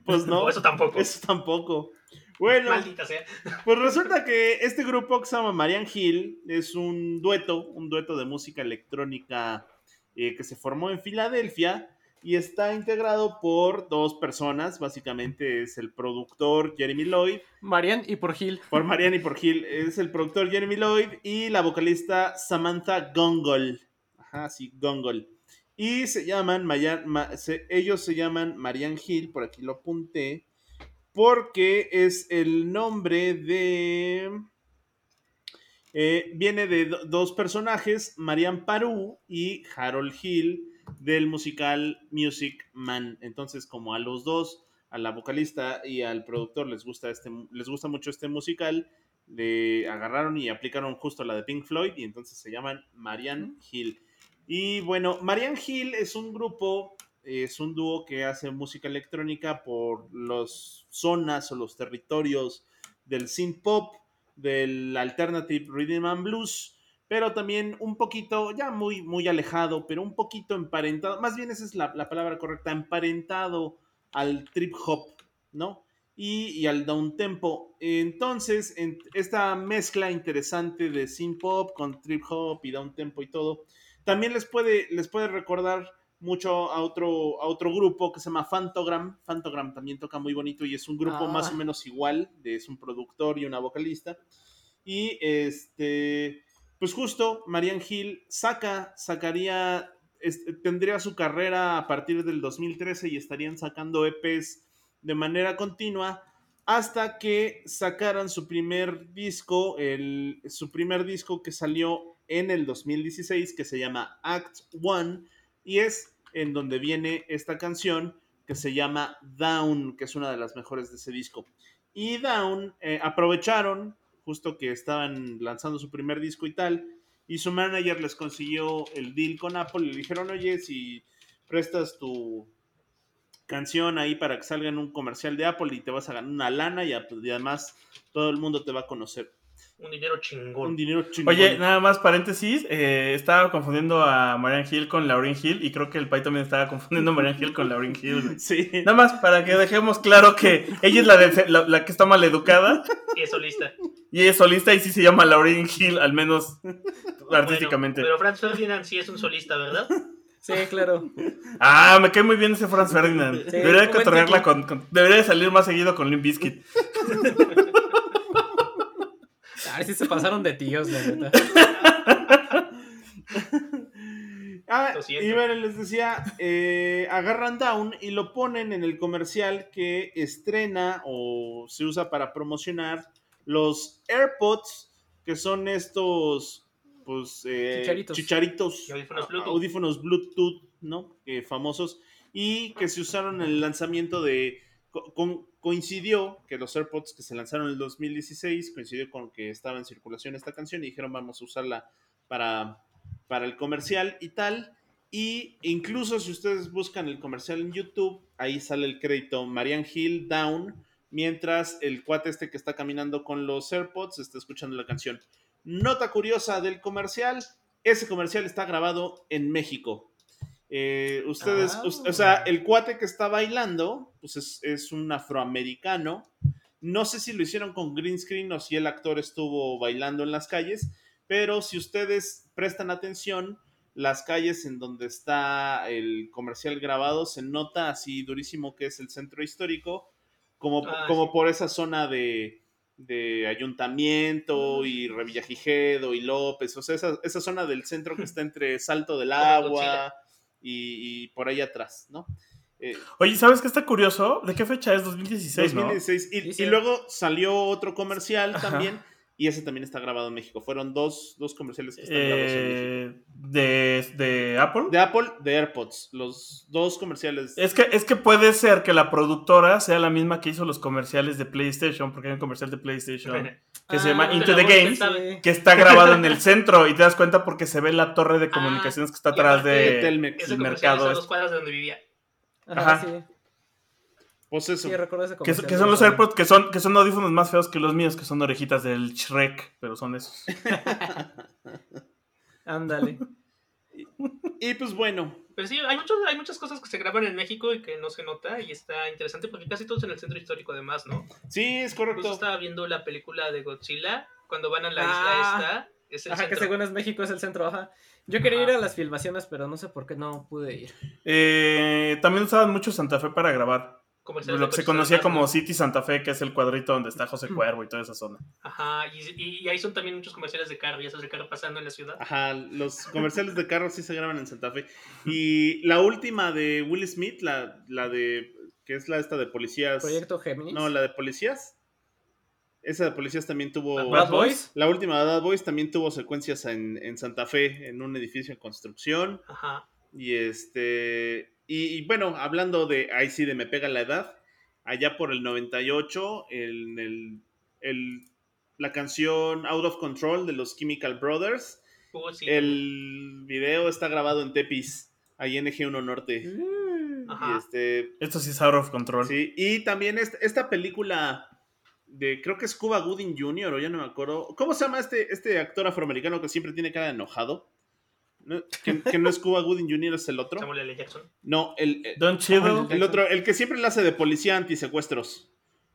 pues no, O eso tampoco. eso tampoco. Bueno, Maldita sea. pues resulta que este grupo que se llama Marianne Hill es un dueto, un dueto de música electrónica eh, que se formó en Filadelfia y está integrado por dos personas. Básicamente es el productor Jeremy Lloyd Marian y por Gil. Por Marianne y por Gil. Es el productor Jeremy Lloyd y la vocalista Samantha Gongol. Ajá, sí, Gongol. Y se llaman, Maya- Ma- se- ellos se llaman Marianne Hill, por aquí lo apunté, porque es el nombre de... eh, viene de do- dos personajes, Marianne Parú y Harold Hill, del musical Music Man. Entonces, como a los dos, a la vocalista y al productor les gusta, este, les gusta mucho este musical, le agarraron y aplicaron justo la de Pink Floyd y entonces se llaman Marianne Hill. Y bueno, Marianne Hill es un grupo, es un dúo que hace música electrónica por las zonas o los territorios del synth pop, del alternative rhythm and blues, pero también un poquito, ya muy, muy alejado, pero un poquito emparentado, más bien esa es la, la palabra correcta, emparentado al trip hop, ¿no? Y, y al down tempo. Entonces, en esta mezcla interesante de synth pop con trip hop y down tempo y todo, también les puede, les puede recordar mucho a otro, a otro grupo que se llama Fantogram. Fantogram también toca muy bonito y es un grupo Ah. más o menos igual, es un productor y una vocalista. Y este, pues justo Marianne Hill saca, sacaría, tendría su carrera a partir del 2013 y estarían sacando EPs de manera continua hasta que sacaran su primer disco, su primer disco que salió en el 2016 que se llama Act One y es en donde viene esta canción que se llama Down, que es una de las mejores de ese disco. Y Down eh, aprovecharon justo que estaban lanzando su primer disco y tal, y su manager les consiguió el deal con Apple y le dijeron, oye, si prestas tu canción ahí para que salga en un comercial de Apple y te vas a ganar una lana y, y además todo el mundo te va a conocer. Un dinero chingón. Un dinero chingón. Oye, nada más paréntesis, eh, estaba confundiendo a Marian Hill con Lauryn Hill y creo que el Pai también estaba confundiendo a Marian Hill con Lauryn Hill. Sí. Nada más para que dejemos claro que ella es la, de- la, la que está mal educada Y es solista. y es solista y sí se llama Lauryn Hill, al menos artísticamente. Bueno, pero Franz Ferdinand sí es un solista, ¿verdad? Sí, claro. Ah, me cae muy bien ese Franz Ferdinand. Sí, debería de con- Debería de salir más seguido con Limp Bizkit. [LAUGHS] Ay, sí se pasaron de tíos, la neta. Ah, y bueno, les decía, eh, agarran Down y lo ponen en el comercial que estrena o se usa para promocionar los AirPods, que son estos, pues, eh, Chicharitos. audífonos Bluetooth. audífonos Bluetooth, ¿no? Eh, famosos, y que se usaron en el lanzamiento de, co- con- coincidió que los AirPods que se lanzaron en el 2016, coincidió con que estaba en circulación esta canción y dijeron vamos a usarla para, para el comercial y tal. Y incluso si ustedes buscan el comercial en YouTube, ahí sale el crédito Marian Hill Down, mientras el cuate este que está caminando con los AirPods está escuchando la canción. Nota curiosa del comercial, ese comercial está grabado en México. Eh, ustedes, Ah. o sea, el cuate que está bailando, pues es, es un afroamericano. No sé si lo hicieron con green screen o si el actor estuvo bailando en las calles, pero si ustedes prestan atención, las calles en donde está el comercial grabado se nota así durísimo que es el centro histórico, como, Ah, como sí. por esa zona de, de ayuntamiento y Revillagigedo y López, o sea, esa, esa zona del centro que [LAUGHS] está entre Salto del Agua. Y, y por ahí atrás, ¿no? Eh, Oye, ¿sabes qué está curioso? ¿De qué fecha es? 2016, ¿no? 2016. Y, Dice- y luego salió otro comercial Ajá. también, y ese también está grabado en México. Fueron dos, dos comerciales que están grabados en México. Eh, de, de Apple. De Apple, de AirPods. Los dos comerciales. Es que, es que puede ser que la productora sea la misma que hizo los comerciales de PlayStation, porque hay un comercial de PlayStation que se llama Ah, Into the la Game, voz sabe. que está grabado en el [LAUGHS] centro y te das cuenta porque se ve la torre de comunicaciones que está atrás de de... Telmex. El mercado dos cuadras de donde vivía. Ajá, Ajá. sí. Pues eso. Sí, recuerdo ese Que, comercial. que son los AirPods, que son, que son audífonos más feos que los míos, que son orejitas del Shrek, pero son esos. [LAUGHS] Ándale. Y pues bueno, Pero sí, hay, muchos, hay muchas cosas que se graban en México y que no se nota y está interesante porque casi todos en el centro histórico además, ¿no? sí, es correcto. estaba viendo la película de Godzilla cuando van a la Ah. isla esta. Es el Ajá, que centro. según es México es el centro, ajá. Yo quería ir a las filmaciones, pero no sé por qué no pude ir. Eh, también usaban mucho Santa Fe para grabar. Comerciales Lo que se conocía como. City Santa Fe, que es el cuadrito donde está José Mm. Cuervo y toda esa zona. Ajá, y, y- y ahí son también muchos comerciales de carro, ya sabes, el carro pasando en la ciudad. Ajá, los comerciales de carros sí se graban en Santa Fe. Y la última de Will Smith, la, la de. que es la esta de policías. Proyecto Géminis. No, la de policías. Esa de policías también tuvo. Bad Boys. La última de Bad Boys también tuvo secuencias en, en Santa Fe, en un edificio en construcción. Ajá. Y este. Y, y bueno, hablando de. Ahí sí, de me pega la edad. Allá por el 98, el, el, el- la canción Out of Control de los Chemical Brothers. Uh, sí. El video está grabado en Tepis, ahí en Eje 1 Norte. Mm. Ajá. este. Esto sí es out of control. Sí, y también esta, esta película de. Creo que es Cuba Gooding Jr., o ya no me acuerdo. ¿Cómo se llama este, este actor afroamericano que siempre tiene cara de enojado? ¿No? Que, que no es Cuba Gooding Jr., es el otro. Samuel L. Jackson. No, el, el- Don Chido. el otro, el que siempre la hace de policía antisecuestros.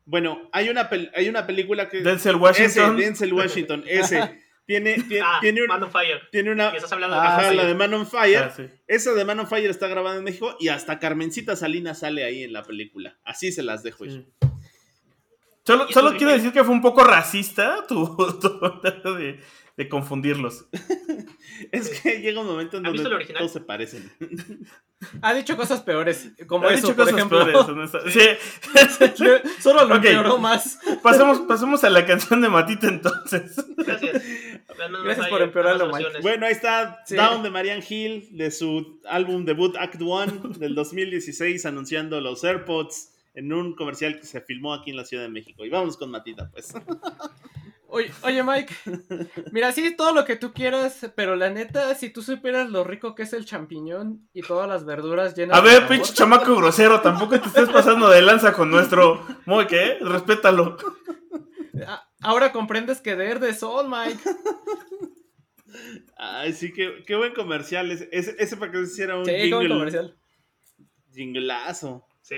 Bueno, hay una, pel- hay una película que. Denzel ese, Washington. Denzel Washington, ese. Tiene, tiene, Ah, tiene, un- Man on Fire. tiene una. Estás hablando de Ah, Man on Ajá, Fire. la de Man on Fire. Ah, sí. Esa de Man on Fire está grabada en México y hasta Carmencita Salinas sale ahí en la película. Así se las dejo. Sí. Solo, solo quiero decir que fue un poco racista tu, tu de, de confundirlos. [LAUGHS] Es que llega un momento en ¿Han visto donde todos se parecen. [LAUGHS] Ha dicho cosas peores, como Ha eso, dicho por cosas ejemplo. peores, honesta- [LAUGHS] Sí. Solo lo Ok. empeoró más. Pasemos, pasemos a la canción de Matita entonces. Gracias. Gracias por empeorarlo, ambas Mike. Bueno, ahí está Sí. Down de Marianne Hill de su álbum debut Act One del 2016 anunciando los AirPods en un comercial que se filmó aquí en la Ciudad de México. Y vámonos con Matita, pues. Oye, oye, Mike, mira, sí, todo lo que tú quieras, pero la neta, si tú supieras lo rico que es el champiñón y todas las verduras llenas A de ver, sabor, pinche chamaco grosero, tampoco te estés pasando de lanza con nuestro. ¿Muy qué? Respétalo. Ahora comprendes que de de sol, Mike. Ay, sí, qué, qué buen comercial. Ese, ese, ese para que se hiciera un Sí, jingle, comercial. jinglazo. Sí.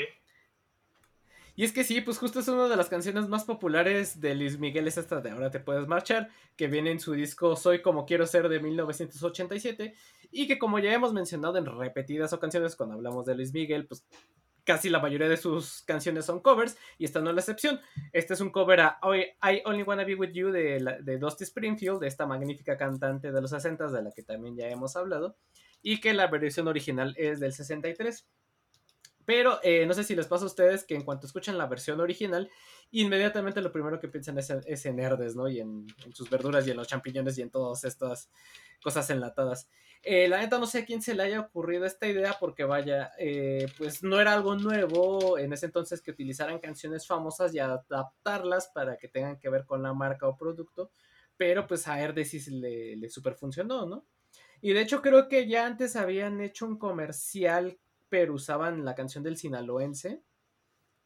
Y es que sí, pues justo es una de las canciones más populares de Luis Miguel, es esta de Ahora te puedes marchar, que viene en su disco Soy como quiero ser de 1987, y que como ya hemos mencionado en repetidas ocasiones cuando hablamos de Luis Miguel, pues casi la mayoría de sus canciones son covers, y esta no es la excepción. Este es un cover a I Only Wanna Be With You de, de Dusty Springfield, de esta magnífica cantante de los 60 de la que también ya hemos hablado, y que la versión original es del 63. Pero eh, no sé si les pasa a ustedes que en cuanto escuchan la versión original, inmediatamente lo primero que piensan es, en- es en Herdes, ¿no? Y en, sus verduras y en los champiñones y en todas estas cosas enlatadas. Eh, la neta no sé a quién se le haya ocurrido esta idea porque vaya, eh, pues no era algo nuevo en ese entonces que utilizaran canciones famosas y adaptarlas para que tengan que ver con la marca o producto, pero pues a Herdes sí se le, le super funcionó, ¿no? Y de hecho creo que ya antes habían hecho un comercial, pero usaban la canción del sinaloense.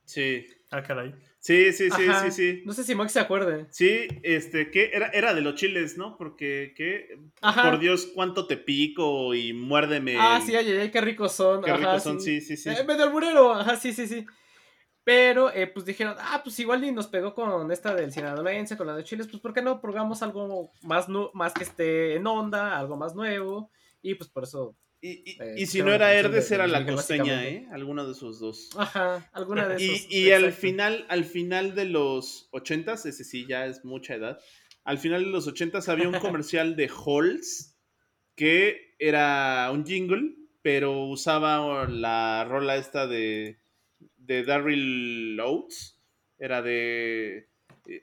Sí. Ah, caray. Sí, sí, sí, Ajá. sí, sí. No sé si Mox se acuerde. Sí, este, que era, era de los chiles, ¿no? Porque, ¿qué? Ajá. Por Dios, cuánto te pico y muérdeme. Ah, sí, ay, ay, ay, qué ricos son. Qué Ajá, ricos son, sí, sí, sí. Eh, medio alburero, ajá, sí, sí, sí. Pero, eh, pues dijeron, ah, pues igual ni nos pegó con esta del sinaloense, con la de chiles, pues ¿por qué no probamos algo más, más que esté en onda, algo más nuevo? Y pues por eso, Y, y- Eh, y si no era Herdes, de era la costeña. ¿eh? Alguna de esos dos. ajá, alguna de Y, esos. y al exacto. final, al final de los ochentas, ese sí ya es mucha edad. Al final de los ochentas había un [LAUGHS] comercial de Halls que era un jingle, pero usaba la rola esta de, de Daryl Oates. Era de. Y,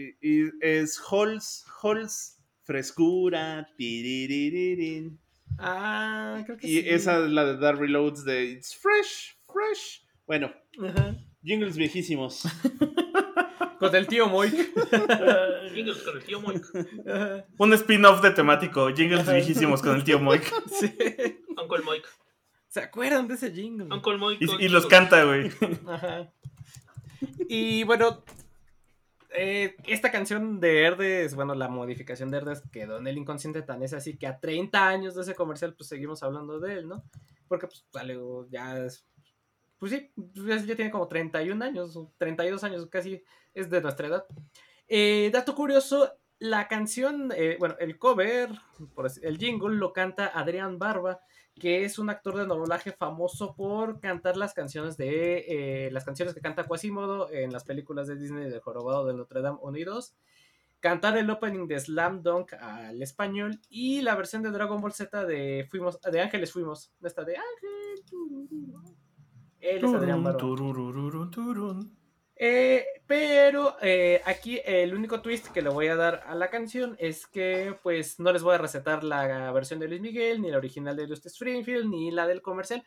y- y es Halls, Halls, frescura. tiririririn. Ah, creo que Y sí. esa es la de Daryl Oates de It's Fresh, Fresh. Bueno, Ajá. jingles viejísimos. [LAUGHS] Con el tío Moik. [LAUGHS] Jingles con el tío Moik. Ajá, Un spin-off de temático, jingles Ajá. viejísimos con el tío Moik. [LAUGHS] sí. Uncle Moik. ¿Se acuerdan de ese jingle? Uncle Moik. Y, y los canta, güey. Ajá. Y bueno, eh, esta canción de Herdes, bueno, la modificación de Herdes quedó en el inconsciente tan es así que a 30 años de ese comercial, pues seguimos hablando de él, ¿no? Porque pues sale, ya es, pues sí, ya, tiene como 31 años, o 32 años, casi es de nuestra edad. Eh, dato curioso, la canción, eh, bueno, el cover, el jingle lo canta Adrián Barba, que es un actor de doblaje famoso por cantar las canciones de eh, las canciones que canta Quasimodo en las películas de Disney de Jorobado de Notre Dame Unidos, cantar el opening de Slam Dunk al español y la versión de Dragon Ball Z de Fuimos de Ángeles Fuimos, esta de Ángel. Él es Adrián Barba. Eh, pero eh, aquí el único twist que le voy a dar a la canción es que pues no les voy a recetar la versión de Luis Miguel, ni la original de Dusty Springfield, ni la del comercial,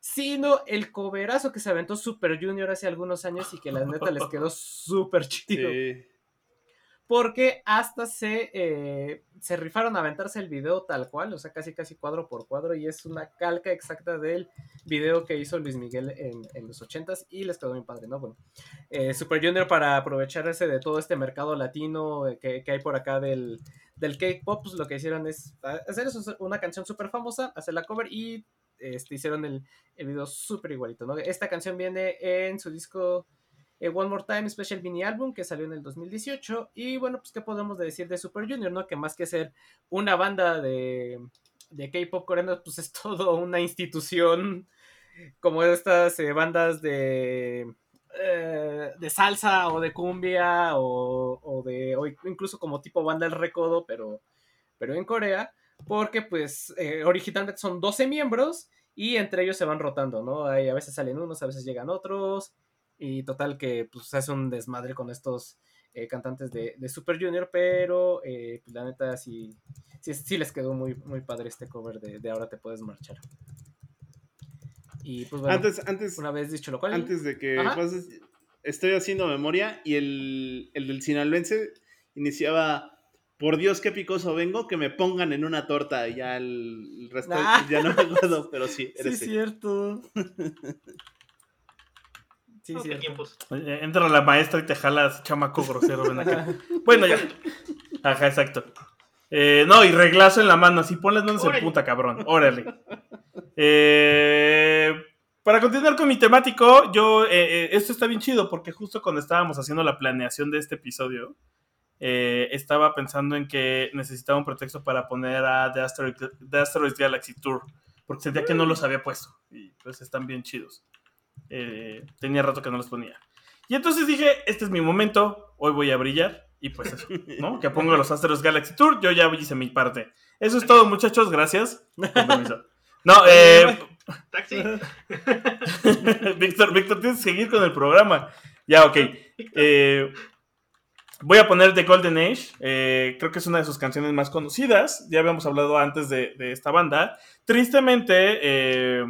sino el coverazo que se aventó Super Junior hace algunos años y que la neta les quedó [LAUGHS] súper chido. Sí. Porque hasta se, eh, se rifaron a aventarse el video tal cual, o sea, casi casi cuadro por cuadro, y es una calca exacta del video que hizo Luis Miguel en, en los ochentas y les quedó muy padre, ¿no? Bueno, eh, Super Junior para aprovecharse de todo este mercado latino eh, que, que hay por acá del, del K-pop, pues lo que hicieron es hacer una canción súper famosa, hacer la cover y este, hicieron el, el video súper igualito, ¿no? Esta canción viene en su disco eh, One More Time Special Mini Album que salió en el 2018 y bueno, pues qué podemos decir de Super Junior, ¿no? Que más que ser una banda de, de K-pop coreano, pues es [LAUGHS] todo una institución como estas eh, bandas de eh, de salsa o de cumbia o, o de o incluso como tipo banda El Recodo, pero, pero en Corea, porque pues originalmente son 12 miembros y entre ellos se van rotando, ¿no? Hay, a veces salen unos, a veces llegan otros y total que pues hace un desmadre con estos eh, cantantes de, de, Super Junior, pero eh, pues, la neta sí, sí, sí, les quedó muy, muy padre este cover de, de Ahora te puedes marchar. Y pues bueno, antes, antes, una vez dicho lo cual. antes de que pases, estoy haciendo memoria y el, el del sinaloense iniciaba. Por Dios, qué picoso vengo, que me pongan en una torta. Y ya el, el resto ah. ya no me acuerdo, pero sí, [LAUGHS] eres Sí, cierto. [LAUGHS] Sí, cierto. Tiempos. Entra la maestra y te jalas, chamaco grosero, ven acá. [LAUGHS] bueno, ya. Ajá, exacto. Eh, no, y reglazo en la mano, así ponles manos en puta, cabrón. Órale. Eh, para continuar con mi temático, yo, eh, esto está bien chido porque justo cuando estábamos haciendo la planeación de este episodio, eh, estaba pensando en que necesitaba un pretexto para poner a The Asteroid, The Asteroid Galaxy Tour, porque sentía que no los había puesto y pues están bien chidos. Eh, tenía rato que no los ponía. Y entonces dije, este es mi momento, hoy voy a brillar. Y pues eso, ¿no? Que pongo los Asteros Galaxy Tour, yo ya hice mi parte. Eso es todo, muchachos, gracias. No, [LAUGHS] eh... Taxi. [LAUGHS] Víctor, Víctor, tienes que seguir con el programa. Ya, ok. Eh, voy a poner The Golden Age. Eh, creo que es una de sus canciones más conocidas. Ya habíamos hablado antes de, de esta banda. Tristemente, eh,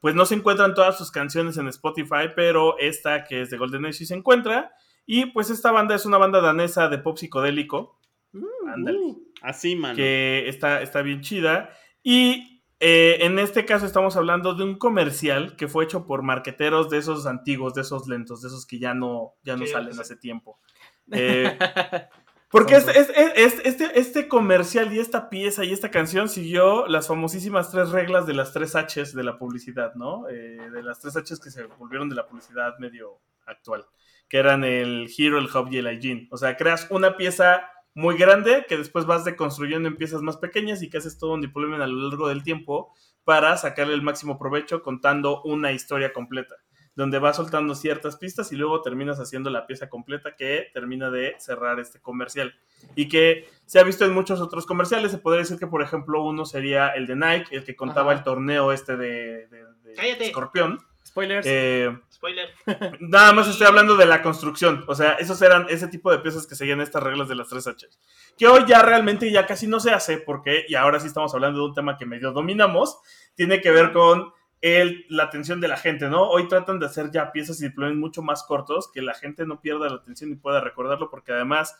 pues no se encuentran todas sus canciones en Spotify, pero esta que es de Golden Age sí se encuentra. Y pues esta banda es una banda danesa de pop psicodélico. Uh, Ándale. Así, man. Que está, está bien chida. Y eh, en este caso estamos hablando de un comercial que fue hecho por marqueteros de esos antiguos, de esos lentos, de esos que ya no, ya no salen hace tiempo. Eh, [LAUGHS] porque este, es- es- es- este, este comercial y esta pieza y esta canción siguió las famosísimas tres reglas de las tres Hs de la publicidad, ¿no? Eh, de las tres Hs que se volvieron de la publicidad medio actual, que eran el Hero, el Hub y el Hygiene. O sea, creas una pieza muy grande que después vas deconstruyendo en piezas más pequeñas y que haces todo un deployment a lo largo del tiempo para sacarle el máximo provecho contando una historia completa donde vas soltando ciertas pistas y luego terminas haciendo la pieza completa que termina de cerrar este comercial. Y que se ha visto en muchos otros comerciales. Se podría decir que, por ejemplo, uno sería el de Nike, el que contaba Ajá. el torneo este de, de-. Escorpión. Spoilers. Eh, Spoiler. [LAUGHS] nada más estoy hablando de la construcción. O sea, esos eran ese tipo de piezas que seguían estas reglas de las tres H. Que hoy ya realmente ya casi no se hace porque, y ahora sí estamos hablando de un tema que medio dominamos, tiene que ver con el, la atención de la gente, ¿no? Hoy tratan de hacer ya piezas y deployments mucho más cortos, que la gente no pierda la atención y pueda recordarlo, porque además,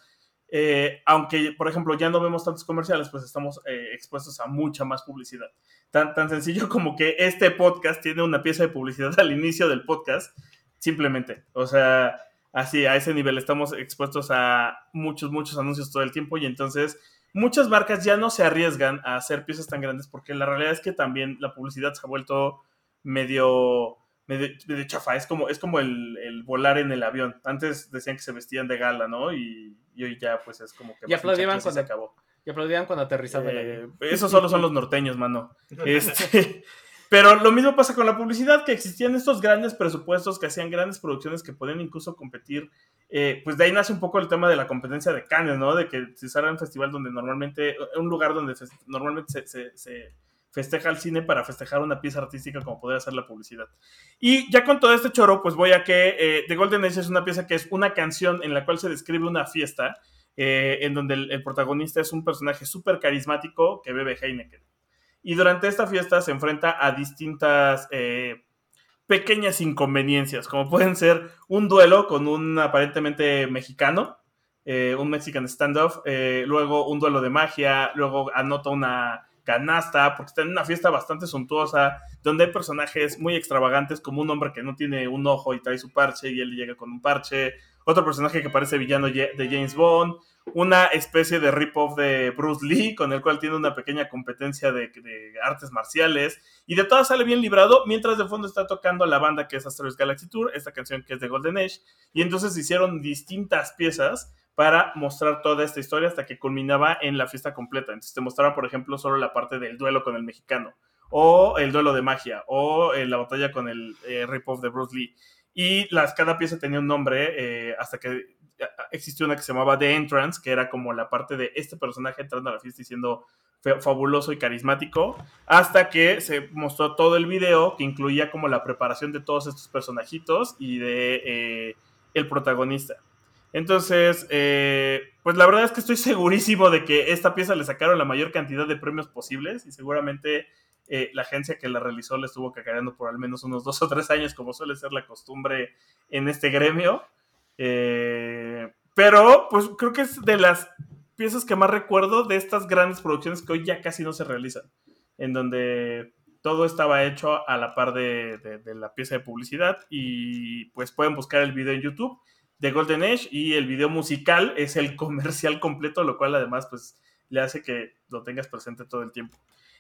eh, aunque, por ejemplo, ya no vemos tantos comerciales, pues estamos eh, expuestos a mucha más publicidad. Tan, tan sencillo como que este podcast tiene una pieza de publicidad [LAUGHS] al inicio del podcast, simplemente. O sea, así, a ese nivel estamos expuestos a muchos, muchos anuncios todo el tiempo y entonces muchas marcas ya no se arriesgan a hacer piezas tan grandes porque la realidad es que también la publicidad se ha vuelto medio, medio, medio chafa. Es como, es como el, el volar en el avión. Antes decían que se vestían de gala, ¿no? Y, y hoy ya pues es como que... Y en aplaudían y se cuando- acabó. Y aplaudían cuando aterrizaba el Eh, esos solo son los norteños, mano. Este, [LAUGHS] pero lo mismo pasa con la publicidad, que existían estos grandes presupuestos que hacían grandes producciones que podían incluso competir. eh, pues de ahí nace un poco el tema de la competencia de Cannes, ¿no? De que se usara un festival donde normalmente, un lugar donde normalmente se, se- se festeja el cine para festejar una pieza artística como podría ser la publicidad. Y ya con todo este choro, pues voy a que eh, The Golden Age es una pieza que es una canción en la cual se describe una fiesta eh, en donde el, protagonista es un personaje súper carismático que bebe Heineken. Y durante esta fiesta se enfrenta a distintas eh, pequeñas inconveniencias, como pueden ser un duelo con un aparentemente mexicano, un Mexican standoff, luego un duelo de magia, luego anota una canasta, porque está en una fiesta bastante suntuosa, donde hay personajes muy extravagantes, como un hombre que no tiene un ojo y trae su parche y él llega con un parche, otro personaje que parece villano de James Bond, una especie de rip-off de Bruce Lee, con el cual tiene una pequeña competencia de, artes marciales, y de todas sale bien librado, mientras de fondo está tocando la banda que es Asteroids Galaxy Tour, esta canción que es de Golden Age, y entonces hicieron distintas piezas para mostrar toda esta historia hasta que culminaba en la fiesta completa. Entonces te mostraba, por ejemplo, solo la parte del duelo con el mexicano, o el duelo de magia, o eh, la batalla con el eh, rip-off de Bruce Lee. Y las, cada pieza tenía un nombre eh, hasta que existió una que se llamaba The Entrance, que era como la parte de este personaje entrando a la fiesta y siendo fabuloso y carismático, hasta que se mostró todo el video que incluía como la preparación de todos estos personajitos y de eh, el protagonista. Entonces, eh, pues la verdad es que estoy [LAUGHS] segurísimo de que esta pieza le sacaron la mayor cantidad de premios posibles y seguramente eh, la agencia que la realizó le estuvo cacareando por al menos unos dos o tres años, como suele ser la costumbre en este gremio. Eh, pero, pues creo que es de las piezas que más recuerdo de estas grandes producciones que hoy ya casi no se realizan, en donde todo estaba hecho a la par de, la pieza de publicidad y pues pueden buscar el video en YouTube de Golden Age y el video musical es el [LAUGHS] comercial completo, lo cual además pues le hace que lo tengas presente todo el tiempo.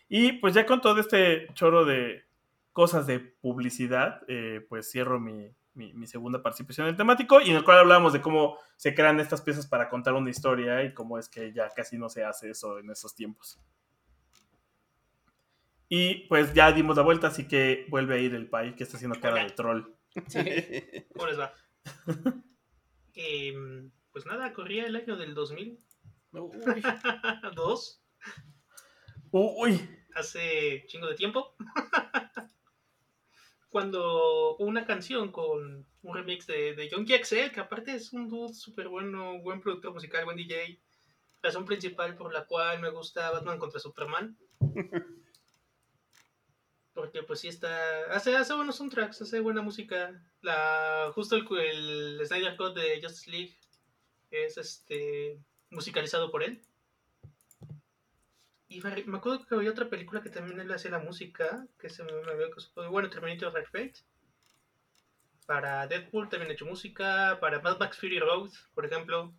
Y pues ya con todo este choro de cosas de publicidad, eh, pues cierro mi, mi- mi segunda participación en el temático y en el cual hablábamos de cómo se crean estas piezas para contar una historia y cómo es que ya casi no se hace eso en estos tiempos. Y pues ya dimos la vuelta, así que vuelve a ir el Pai que está haciendo cara de troll. [LAUGHS] ¿Cómo les va? [LAUGHS] Em, pues nada, corría el año del 2000. Uy, [LAUGHS] Dos, Uy, hace chingo de tiempo. Cuando una canción con un remix de, de John Excel, que aparte es un dude súper bueno, buen productor musical, buen DJ. Razón principal por la cual me gusta Batman contra Superman. [LAUGHS] Porque pues sí está... Hace, hace buenos soundtracks, hace buena música. La, justo el, el Snyder Cut de Justice League es este musicalizado por él. Y me me acuerdo que había otra película que también él hacía la música, que se me, me había costado- Bueno, Terminator Dark Fate. Para Deadpool también ha hecho música. Para Mad Max Fury Road, por ejemplo.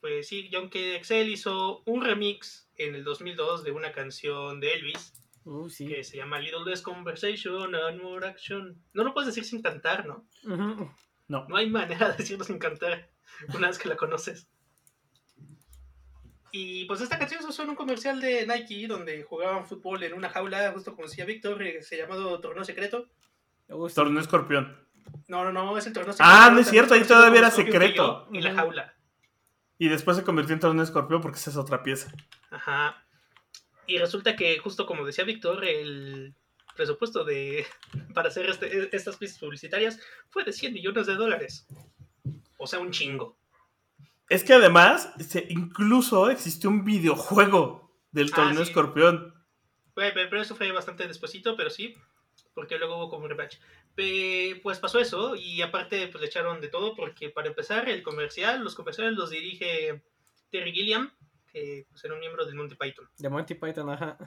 Pues sí, John K. Excel hizo un remix en el 2002 de una canción de Elvis Uh, sí. que se llama Little Less Conversation and More Action. No lo puedes decir sin cantar, ¿no? Ujú. No. No hay manera de decirlo sin cantar una vez que la conoces. Y pues esta canción se usó en un comercial de Nike donde jugaban fútbol en una jaula, justo como decía Víctor, eh, se llamado Torneo Secreto. Torneo escorpión. No, no, no, es el torneo secreto. Ah, no es cierto, ahí todavía era secreto. Y la jaula. Y después se convirtió en torneo escorpión porque esa es otra pieza. Ajá. Y resulta que, justo como decía Víctor, el presupuesto de [LAUGHS] para hacer este- estas pistas publicitarias fue de 100 millones de dólares. O sea, un chingo. Es que además, se- incluso existió un videojuego del Ah, torneo sí. escorpión. Bueno, Pero eso fue bastante despuesito, pero sí. Porque luego hubo como un rematch. Pues pasó eso y aparte pues le echaron de todo porque para empezar el comercial, los comerciales los dirige Terry Gilliam, que pues, era un miembro del Monty Python. De Monty Python, ajá.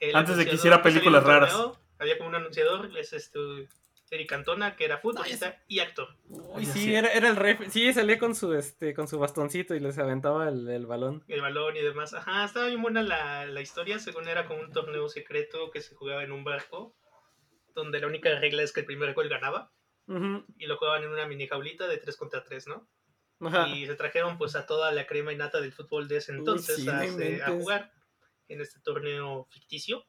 El Antes de que hiciera películas raras. torneo, había como un anunciador, es este Eric Cantona, que era futbolista y actor. Uy, sí, era, era el ref. Sí, salía con su este, con su bastoncito y les aventaba el, el balón. El balón y demás. Ajá, estaba bien buena la, la historia. Según era como un torneo secreto que se jugaba en un barco. Donde la única regla es que el primer gol ganaba. Y lo jugaban en una mini jaulita de 3 contra 3, ¿no? Ajá. Y se trajeron pues a toda la crema y nata del fútbol de ese Uy, entonces sí, a, jugar en este torneo ficticio.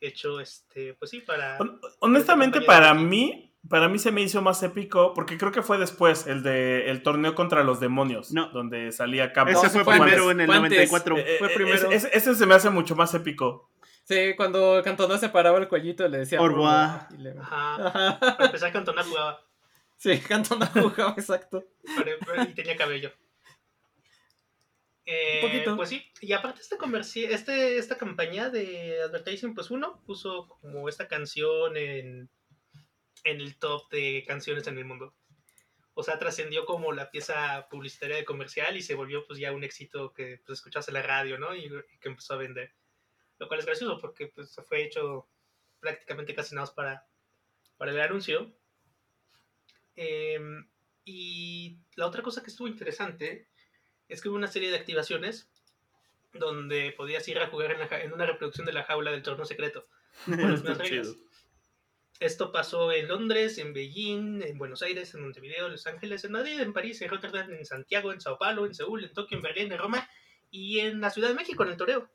Hecho, este, pues sí, para... Hon- Honestamente, para mí, para mí se me hizo más épico porque creo que fue después el de el torneo contra los demonios, No. donde salía Capo. Ese fue primero antes, en el fue antes. 94. Eh, fue eh, primero. Ese, ese se me hace mucho más épico. Sí, cuando Cantona se paraba el cuellito le decía. Y le- Ajá. Ajá. Para empezar, Cantona jugaba Sí, Cantona [LAUGHS] jugaba, exacto. y tenía cabello. Eh, Un poquito. Pues sí, y aparte este comerci- este, esta campaña de advertising, pues uno puso como esta canción en, en el top de canciones en el mundo. O sea, trascendió como la pieza publicitaria de comercial y se volvió pues ya un éxito que pues, escuchas en la radio, ¿no? Y, y que empezó a vender. Lo cual es gracioso porque pues fue hecho prácticamente casi nada más para, para el anuncio. Em, y la otra cosa que estuvo interesante es que hubo una serie de activaciones donde podías ir a jugar en, la en una reproducción de la jaula del torneo secreto. [LAUGHS] con las mismas Está reglas. chido. Esto pasó en Londres, en Beijing, en Buenos Aires, en Montevideo, en Los Ángeles, en Madrid, en París, en Rotterdam, en Santiago, en Sao Paulo, en Seúl, en Tokio, en Berlín, en Roma y en la Ciudad de México, en el Toreo.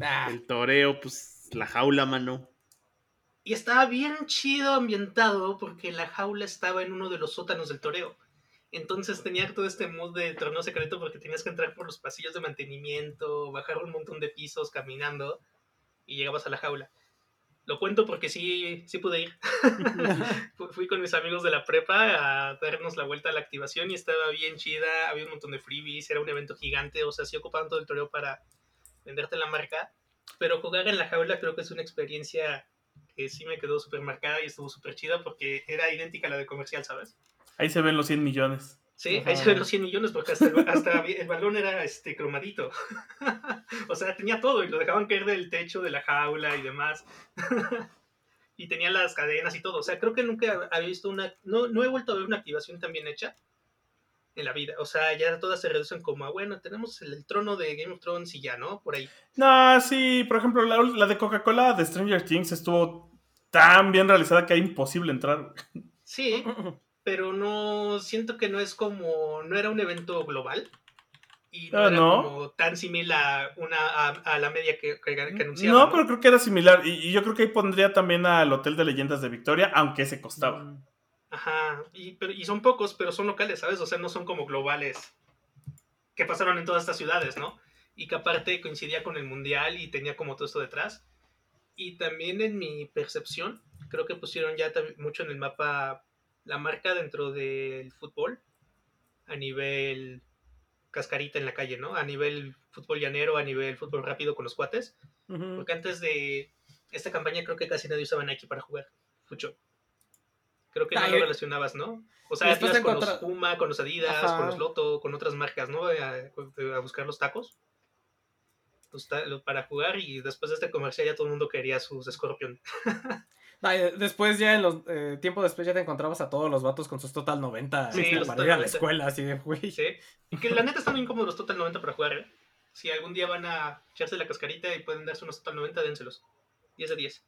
Ah, El toreo, pues la jaula, mano. Y estaba bien chido ambientado porque la jaula estaba en uno de los sótanos del toreo. Entonces tenía todo este mood de torneo secreto porque tenías que entrar por los pasillos de mantenimiento, bajar un montón de pisos caminando y llegabas a la jaula. Lo cuento porque sí, sí pude ir. [LAUGHS] Fu- Fui con mis amigos de la prepa a darnos la vuelta a la activación y estaba bien chida. Había un montón de freebies, era un evento gigante, o sea, sí ocupaban todo el toreo para venderte la marca. Pero jugar en la jaula creo que es una experiencia que sí me quedó súper marcada y estuvo súper chida porque era idéntica a la de comercial, ¿sabes? Ahí se ven los 100 millones. Sí, Ajá. ahí se ven los 100 millones porque hasta el, hasta el balón era este cromadito. [LAUGHS] o sea, tenía todo y lo dejaban caer del techo de la jaula y demás. [LAUGHS] y tenía las cadenas y todo. O sea, creo que nunca había visto una... No, no he vuelto a ver una activación tan bien hecha en la vida. O sea, ya todas se reducen como a, bueno, tenemos el, el trono de Game of Thrones y ya, ¿no? Por ahí. No, sí, por ejemplo, la, la de Coca-Cola de Stranger Things estuvo tan bien realizada que era imposible entrar. Sí, [LAUGHS] pero no siento que no es como no era un evento global y no Ah, era ¿no? como tan similar a una a, a la media que, que, que anunciaban, No, pero creo que era similar. Y, y yo creo que ahí pondría también al Hotel de Leyendas de Victoria, aunque ese costaba. Ajá, y, pero, y son pocos, pero son locales, ¿sabes? O sea, no son como globales que pasaron en todas estas ciudades, ¿no? Y que aparte coincidía con el mundial y tenía como todo esto detrás. Y también en mi percepción, creo que pusieron ya mucho en el mapa la marca dentro del fútbol a nivel cascarita en la calle, ¿no? A nivel fútbol llanero, a nivel fútbol rápido con los cuates. Porque antes de esta campaña creo que casi nadie usaba Nike para jugar. Mucho. Creo que no lo relacionabas, ¿no? O sea, ibas con los Puma, con los Adidas, con los Loto, con otras marcas, ¿no? A, buscar los tacos. para jugar y después de este comercial ya todo el mundo quería sus Scorpion. [LAUGHS] después ya en los eh, tiempo después ya te encontrabas a todos los vatos con sus Total 90 sí, para ir a la escuela así de güey. Sí. Y que la neta están muy incómodos los Total 90 para jugar, ¿eh? Si algún día van a echarse la cascarita y pueden darse unos Total 90, dénselos. 10 de 10.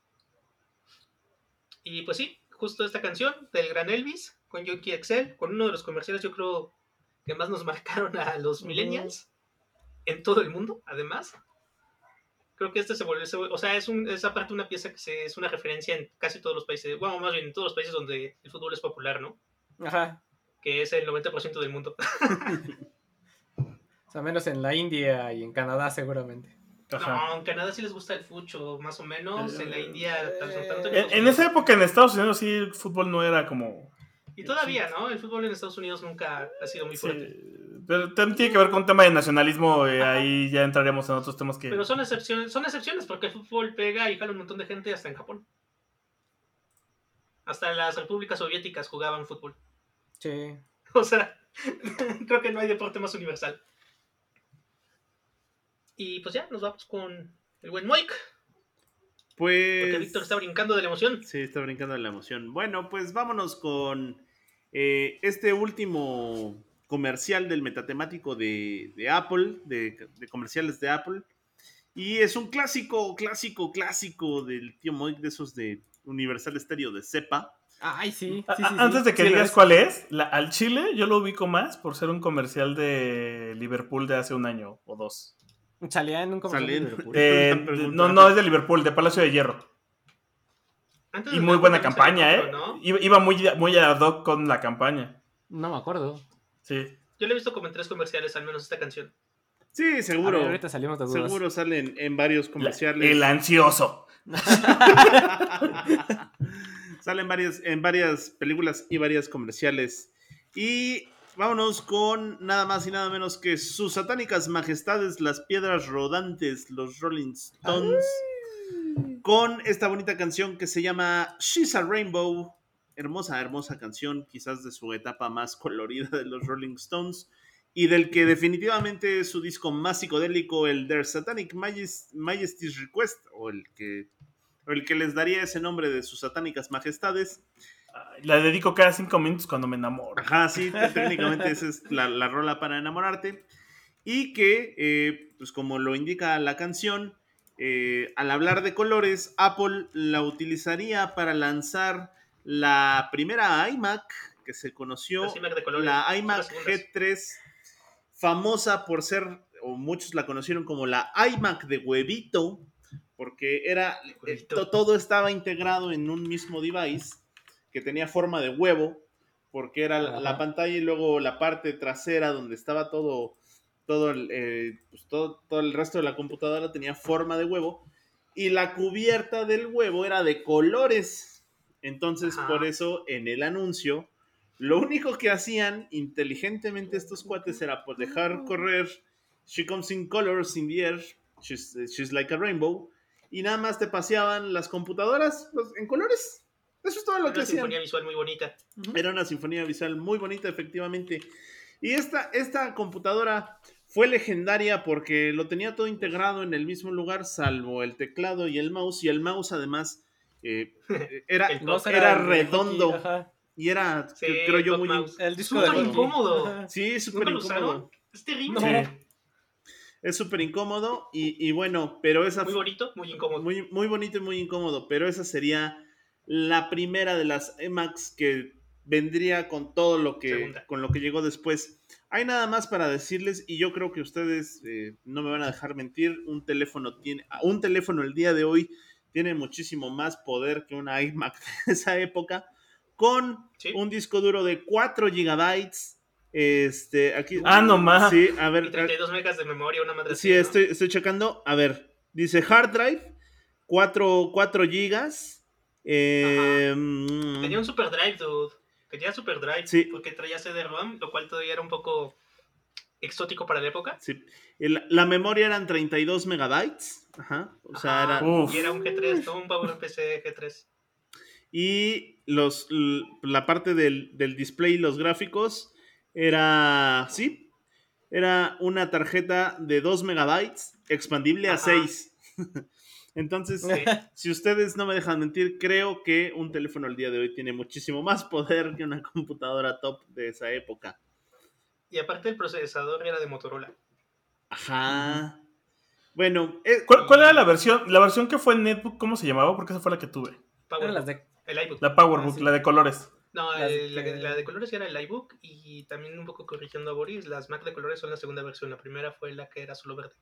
Y pues sí, justo esta canción del Gran Elvis con Yoki Excel, con uno de los comerciales yo creo que más nos [LAUGHS] marcaron a los millennials en todo el mundo, además. Creo que este se volvió, o sea, es, un, es aparte una pieza que es una referencia en casi todos los países, bueno, más bien en todos los países donde el fútbol es popular, ¿no? Ajá. Que es el 90% del mundo. [LAUGHS] o sea, menos en la India y en Canadá seguramente. No, en Canadá sí les gusta el fucho, más o menos. En la India, tanto, en, esa época en Estados Unidos sí el fútbol no era como. Y todavía, ¿no? El fútbol en Estados Unidos nunca ha sido muy fuerte. Pero también tiene que ver con un tema de nacionalismo, eh, ahí ya entraríamos en otros temas que... Pero son excepciones, son excepciones porque el fútbol pega y jala un montón de gente hasta en Japón. Hasta las repúblicas soviéticas jugaban fútbol. Sí. [LAUGHS] O sea, [LAUGHS] creo que no hay deporte más universal. Y pues ya, nos vamos con el buen Moik. Pues. Porque Víctor está brincando de la emoción. Sí, está brincando de la emoción. Bueno, pues vámonos con eh, este último comercial del metatemático de, de Apple, de, comerciales de Apple. Y es un clásico, clásico, clásico del tío Moik, de esos de Universal Stereo de Cepa. Ay, sí. Antes de que digas cuál es, al Chile yo lo ubico más por ser un comercial de Liverpool de hace un año o dos. Salía en un comercial de Liverpool. Eh, no, no es de Liverpool, de Palacio de Hierro. y muy buena campaña, ¿eh? Iba muy, muy ad hoc con la campaña. No me acuerdo. Sí. Yo le he visto como en tres comerciales, al menos esta canción. Sí, seguro. ahorita salimos de Seguro salen en varios comerciales. el ansioso. [LAUGHS] salen varias, en varias películas y varias comerciales. Y vámonos con nada más y nada menos que sus satánicas majestades, las piedras rodantes, los Rolling Stones. Con esta bonita canción que se llama She's a Rainbow. Hermosa, hermosa canción, quizás de su etapa más [LAUGHS] colorida de los Rolling Stones. Y del que definitivamente es su disco más psicodélico, el Their Satanic Majesty's Request, o el que, o el que les daría ese nombre de sus satánicas majestades. La dedico cada cinco minutos cuando me enamoro. Ajá, sí, [LAUGHS] técnicamente esa es la, rola para enamorarte. Y que, eh, pues como lo indica la canción, eh, al hablar de colores, Apple la utilizaría para lanzar la primera iMac que se conoció, la iMac G3, famosa por ser, o muchos la conocieron como la iMac de huevito, porque era, eh, todo estaba integrado en un mismo device que tenía forma de huevo, porque era la pantalla y luego la parte trasera donde estaba todo, todo el, eh, pues todo, todo el resto de la computadora tenía forma de huevo, y la cubierta del huevo era de colores. Entonces, por eso en el anuncio, lo único que hacían inteligentemente estos cuates era pues, dejar correr She comes in colors in the air, she's, she's like a rainbow, y nada más te paseaban las computadoras pues, en colores. Eso es todo lo que hacían. Era una sinfonía visual muy bonita. Era una sinfonía visual muy bonita, efectivamente. Y esta, esta computadora fue legendaria porque lo tenía todo integrado en el mismo lugar, salvo el teclado y el mouse. Y el mouse, además, eh, [LAUGHS] era, era, redondo. y era, creo yo, muy. El disco súper incómodo. Sí, súper incómodo. Es terrible. Es súper incómodo y, y, bueno, pero esa. Muy bonito, muy incómodo. Muy, muy bonito y muy incómodo, pero esa sería la primera de las Emacs que vendría con todo lo que, con lo que llegó después. Hay nada más para decirles, y yo creo que ustedes eh, no me van a dejar mentir, un teléfono tiene, un teléfono el día de hoy tiene muchísimo más poder que una iMac [LAUGHS] de esa época, con un disco duro de 4 gigabytes. Este, aquí. Ah, no más. Sí, a ver. 32 megas de memoria, una madre. Sí, estoy, estoy checando. A ver, dice hard drive, 4, 4 gigas. Eh, Tenía un Super Drive, dude. Tenía Super Drive. Sí. Porque traía CD-ROM, lo cual todavía era un poco exótico para la época. Sí. la memoria eran 32 megabytes. Ajá. O sea, era. Y era un G3, todo un PowerPC G3. Y los, la parte del, del display, los gráficos, era, sí, era una tarjeta de 2 megabytes expandible a 6. [LAUGHS] Entonces, si ustedes no me dejan mentir, creo que un teléfono al día de hoy tiene muchísimo más poder que una computadora top de esa época. Y aparte el procesador era de Motorola. Ajá. Bueno, eh, ¿Cuál, era la versión? La versión que fue en Netbook, ¿cómo se llamaba? Porque esa fue la que tuve. El iBook. La PowerBook, ah, la de colores. No, la, de colores era el iBook y también un poco corrigiendo a Boris, las Mac de colores son la segunda versión. La primera fue la que era solo verde.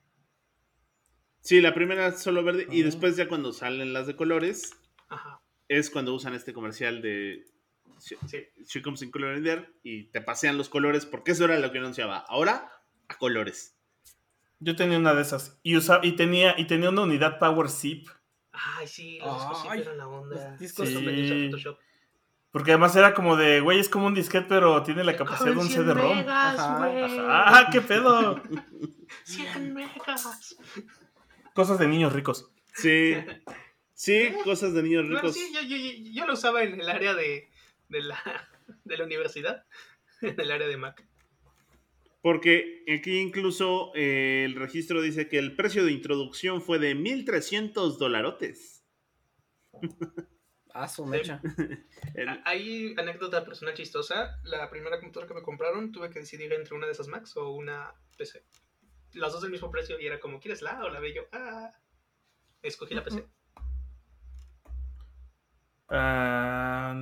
Sí, la primera solo verde y después ya cuando salen las de colores es cuando usan este comercial de She, Comes in Color y te pasean los colores porque eso era lo que anunciaba. Ahora a colores. Yo tenía una de esas y usaba y tenía y tenía una unidad Power Zip. Ay, sí, los discos eran la onda. Discos sí. Porque además era como de, güey, es como un disquete, pero tiene la capacidad de un CD-ROM. Ah, qué pedo. [LAUGHS] 100 megas. Cosas de niños ricos. Sí. Sí, cosas de niños ricos. sí, yo, lo usaba en el área de, la, de la universidad, [LAUGHS] en el área de Mac. Porque aquí incluso eh, el registro dice que el precio de introducción fue de 1.300 dolarotes. [LAUGHS] Ah, su mecha. Hay anécdota personal chistosa. La primera computadora que me compraron tuve que decidir entre una de esas Macs o una PC las dos del mismo precio y era como, ¿quieres la o la ve yo? Ah, escogí la PC. Ah,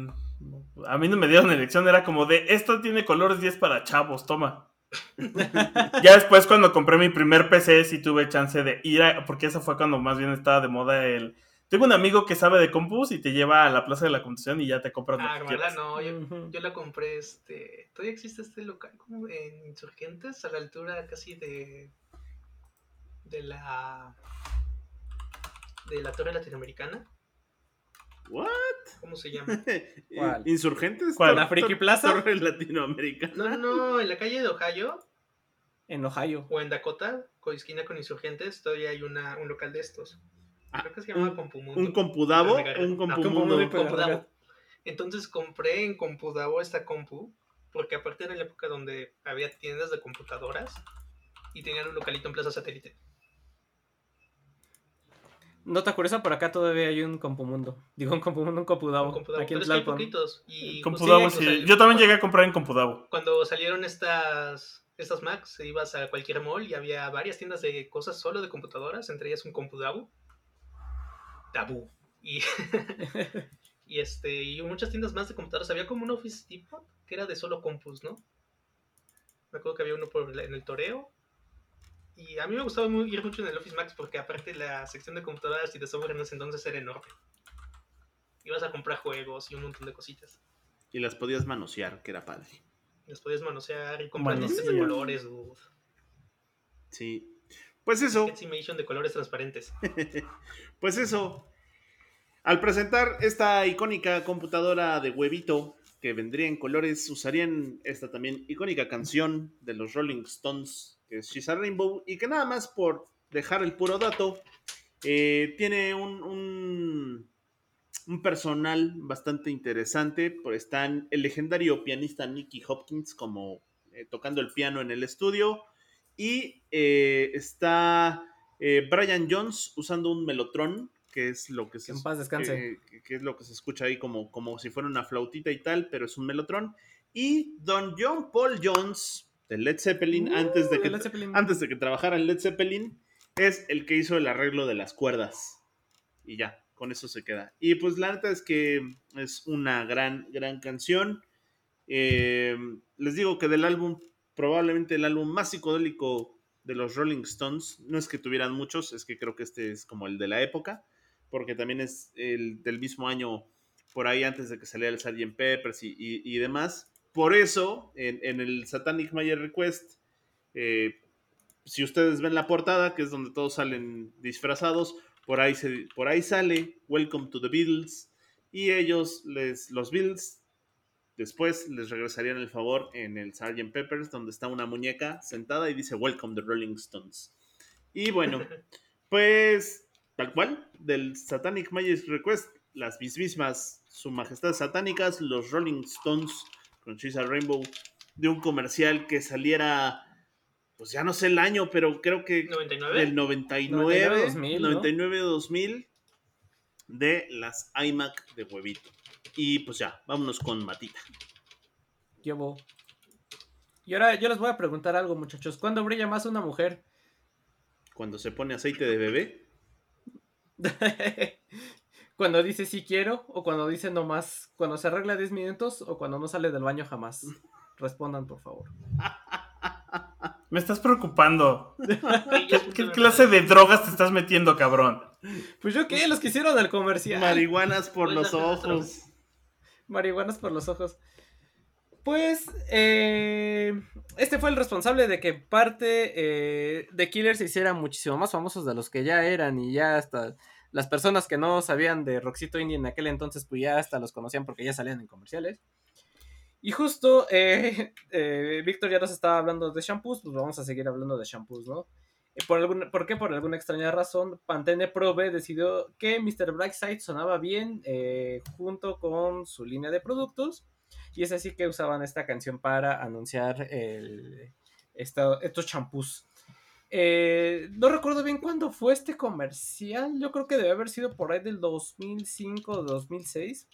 a mí no me dieron elección, era como de, esto tiene colores 10 para chavos, toma. [LAUGHS] ya después cuando compré mi primer PC sí tuve chance de ir a, porque eso fue cuando más bien estaba de moda el... Tengo un amigo que sabe de compus y te lleva a la plaza de la computación y ya te compras ah, lo que no, yo, yo, la compré, este, todavía existe este local como en Insurgentes, a la altura casi de de la de la torre latinoamericana. What? ¿Cómo se llama? [LAUGHS] ¿Cuál? ¿Insurgentes? ¿Cuál? ¿La Friki Plaza? Torre latinoamericana. No, no, en la calle de Ohio. En Ohio. O en Dakota, con esquina con Insurgentes, todavía hay una, un local de estos. Ah, Creo que se llama Compumundo. ¿Un Compudavo? Un Compumundo. Entonces compré en Compudavo esta compu, porque aparte era la época donde había tiendas de computadoras y tenían un localito en Plaza Satélite. Nota curiosa, por acá todavía hay un Compumundo. Digo, un Compumundo, un Compudavo. Un Aquí en Pero poquitos. Y, Compudavo, sí. Yo también llegué a comprar en Compudavo. Cuando salieron estas, estas Macs, ibas a cualquier mall y había varias tiendas de cosas solo de computadoras, entre ellas un Compudavo. Tabú. Y, [LAUGHS] y, este, y muchas tiendas más de computadoras. Había como un Office Depot que era de solo compus, ¿no? Me acuerdo que había uno por, en el Toreo y a mí me gustaba ir mucho en el Office Max porque aparte la sección de computadoras y de software en ese entonces era enorme. Ibas a comprar juegos y un montón de cositas. Y las podías manosear, que era padre. Las podías manosear y comprar listas de colores. Sí. Pues eso. de colores transparentes. [LAUGHS] pues eso. Al presentar esta icónica computadora de huevito que vendría en colores, usarían esta también icónica canción de los Rolling Stones que es She's a Rainbow, y que nada más por dejar el puro dato, eh, tiene un, un, personal bastante interesante. Pues están el legendario pianista Nicky Hopkins como eh, tocando el piano en el estudio. Y eh, está Brian Jones usando un melotron, que es lo que se, en paz descanse. Que, es lo que se escucha ahí como, como si fuera una flautita y tal, pero es un melotron. Y Don John Paul Jones, de Led Zeppelin, uh, antes, de que, antes de que trabajara en Led Zeppelin, es el que hizo el arreglo de las cuerdas. Y ya, con eso se queda. Y pues la neta es que es una gran, gran canción. Eh, les digo que del álbum, probablemente el álbum más psicodélico de los Rolling Stones, no es que tuvieran muchos, es que creo que este es como el de la época, porque también es el del mismo año, por ahí antes de que saliera el Sgt. Peppers y, y demás. Por eso, en, el Satanic Mayer Request, eh, si ustedes ven la portada, que es donde todos salen disfrazados, por ahí, se, por ahí sale Welcome to the Beatles. Y ellos, les, los Beatles, después les regresarían el favor en el Sgt. Peppers, donde está una muñeca sentada y dice Welcome the Rolling Stones. Y bueno, [LAUGHS] pues tal cual, del Satanic Mayer Request las mismas Su Majestad Satánicas, los Rolling Stones con Chisa Rainbow, de un comercial que saliera, pues ya no sé el año, pero creo que 99. del 99, 99, 2000, ¿no? 99 2000 de las iMac de huevito. Y pues ya, vámonos con Matita. Llevo. Y ahora yo les voy a preguntar algo, muchachos. ¿Cuándo brilla más una mujer? Cuando se pone aceite de bebé, [LAUGHS] cuando dice sí quiero o cuando dice no más. Cuando se arregla 10 minutos o cuando no sale del baño jamás. [LAUGHS] Respondan, por favor. Me estás preocupando. [LAUGHS] ¿Qué, clase de drogas te estás metiendo, cabrón? Pues yo qué, los que hicieron el comercial. marihuanas por Pues los ojos. Marihuanas por los ojos. Pues, eh, este fue el responsable de que parte eh, de Killers se hiciera muchísimo más famosos de los que ya eran y ya hasta las personas que no sabían de Roxito Indie en aquel entonces, pues ya hasta los conocían porque ya salían en comerciales. Y justo, eh, [LAUGHS] eh, Víctor ya nos estaba hablando de shampoos, pues vamos a seguir hablando de shampoos, ¿no? Eh, Por, algún, ¿Por qué? Por alguna extraña razón, Pantene Pro B decidió que Mr. Brightside sonaba bien junto con su línea de productos. Y es así que usaban esta canción para anunciar el, esta- estos champús. Eh, no recuerdo bien cuándo fue este comercial. Yo creo que debe haber sido por ahí del 2005 o 2006.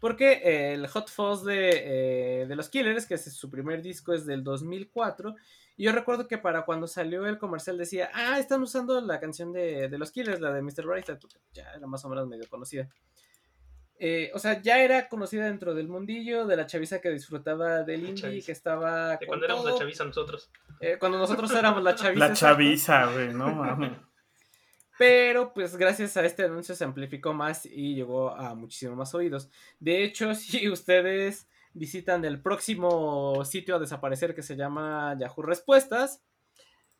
Porque el Hot Fuzz de, eh, de los Killers, que es su primer disco, es del 2004. Y yo recuerdo que para cuando salió el comercial decía, ah, están usando la canción de, de los Killers, la de Mr. Porque ya era más o menos medio conocida. Eh, o sea, ya era conocida dentro del mundillo, de la chaviza que disfrutaba del indie, que estaba... De con cuando éramos la chaviza nosotros. Eh, cuando nosotros éramos la chaviza. La chaviza, güey, no mames. Pero pues gracias a este anuncio se amplificó más y llegó a muchísimos más oídos. De hecho, [LAUGHS] si ustedes visitan el próximo sitio a desaparecer que se llama Yahoo Respuestas,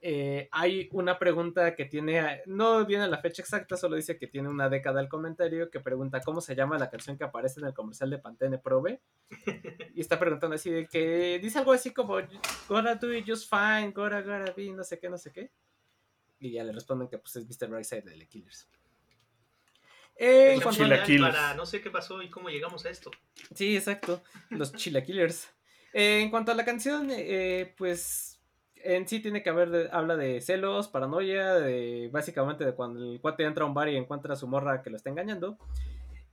eh, hay una pregunta que tiene, no viene la fecha exacta, solo dice que tiene una década el comentario que pregunta cómo se llama la canción que aparece en el comercial de Pantene Probe. [LAUGHS] Y está preguntando así de que dice algo así como, Gonna do it just fine, gonna, gonna be, no sé qué, no sé qué. Y ya le responden que pues es Mr. Brightside de The Killers. Eh, en Es cuanto Chilaquiles. Para no sé qué pasó y cómo llegamos a esto. Sí, exacto. Los Chilaquillers. Eh, en cuanto a la canción, eh, pues en sí tiene que haber, de- habla de celos, paranoia, de básicamente de cuando el cuate entra a un bar y encuentra a su morra que lo está engañando.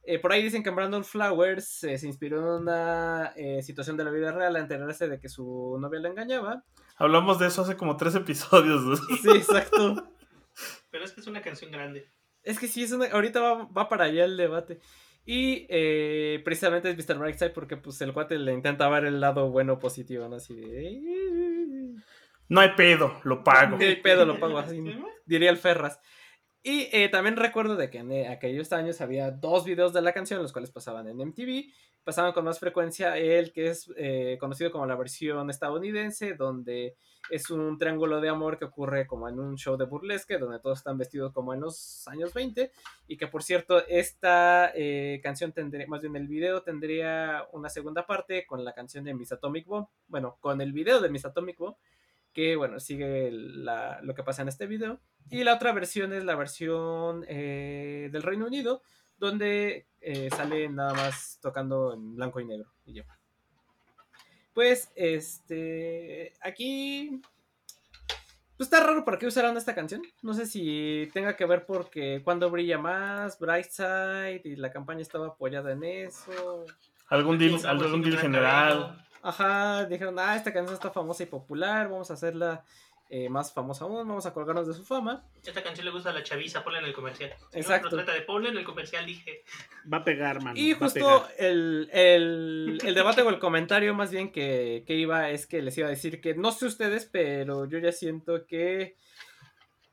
Eh, por ahí dicen que Brandon Flowers eh, se inspiró en una eh, situación de la vida real a enterarse de que su novia lo engañaba. Hablamos de eso hace como tres episodios. ¿no? [LAUGHS] Sí, exacto. Pero es que es una canción grande. Es que sí, es una- ahorita va, va para allá el debate. Y eh, precisamente es Mr. Brightside porque pues el cuate le intenta ver el lado bueno positivo, ¿no? Así de... No hay pedo, lo pago. El pedo lo pago así, diría el Ferras. Y eh, también recuerdo de que en eh, aquellos años había dos videos de la canción, los cuales pasaban en MTV. Pasaban con más frecuencia el que es eh, conocido como la versión estadounidense, donde es un triángulo de amor que ocurre como en un show de burlesque, donde todos están vestidos como en los años 20. Y que por cierto, esta eh, canción tendría, más bien el video tendría una segunda parte con la canción de Miss Atomic Bomb. Bueno, con el video de Miss Atomic Bomb que bueno, sigue la- lo que pasa en este video. Y la otra versión es la versión eh, del Reino Unido, donde eh, sale nada más tocando en blanco y negro. Y ya. Pues, este, aquí... Pues está raro para qué usaron esta canción. No sé si tenga que ver porque cuando brilla más, Brightside, y la campaña estaba apoyada en eso. Algún deal, algún deal general. Ajá, dijeron, ah, esta canción está famosa y popular, vamos a hacerla eh, más famosa aún, vamos a colgarnos de su fama. Esta canción le gusta a la chaviza, ponla en el comercial. Si Exacto. No, no trata de ponla en el comercial, dije. Va a pegar, mano. Y justo el, el, el debate o el comentario más bien que, que iba es que les iba a decir que no sé ustedes, pero yo ya siento que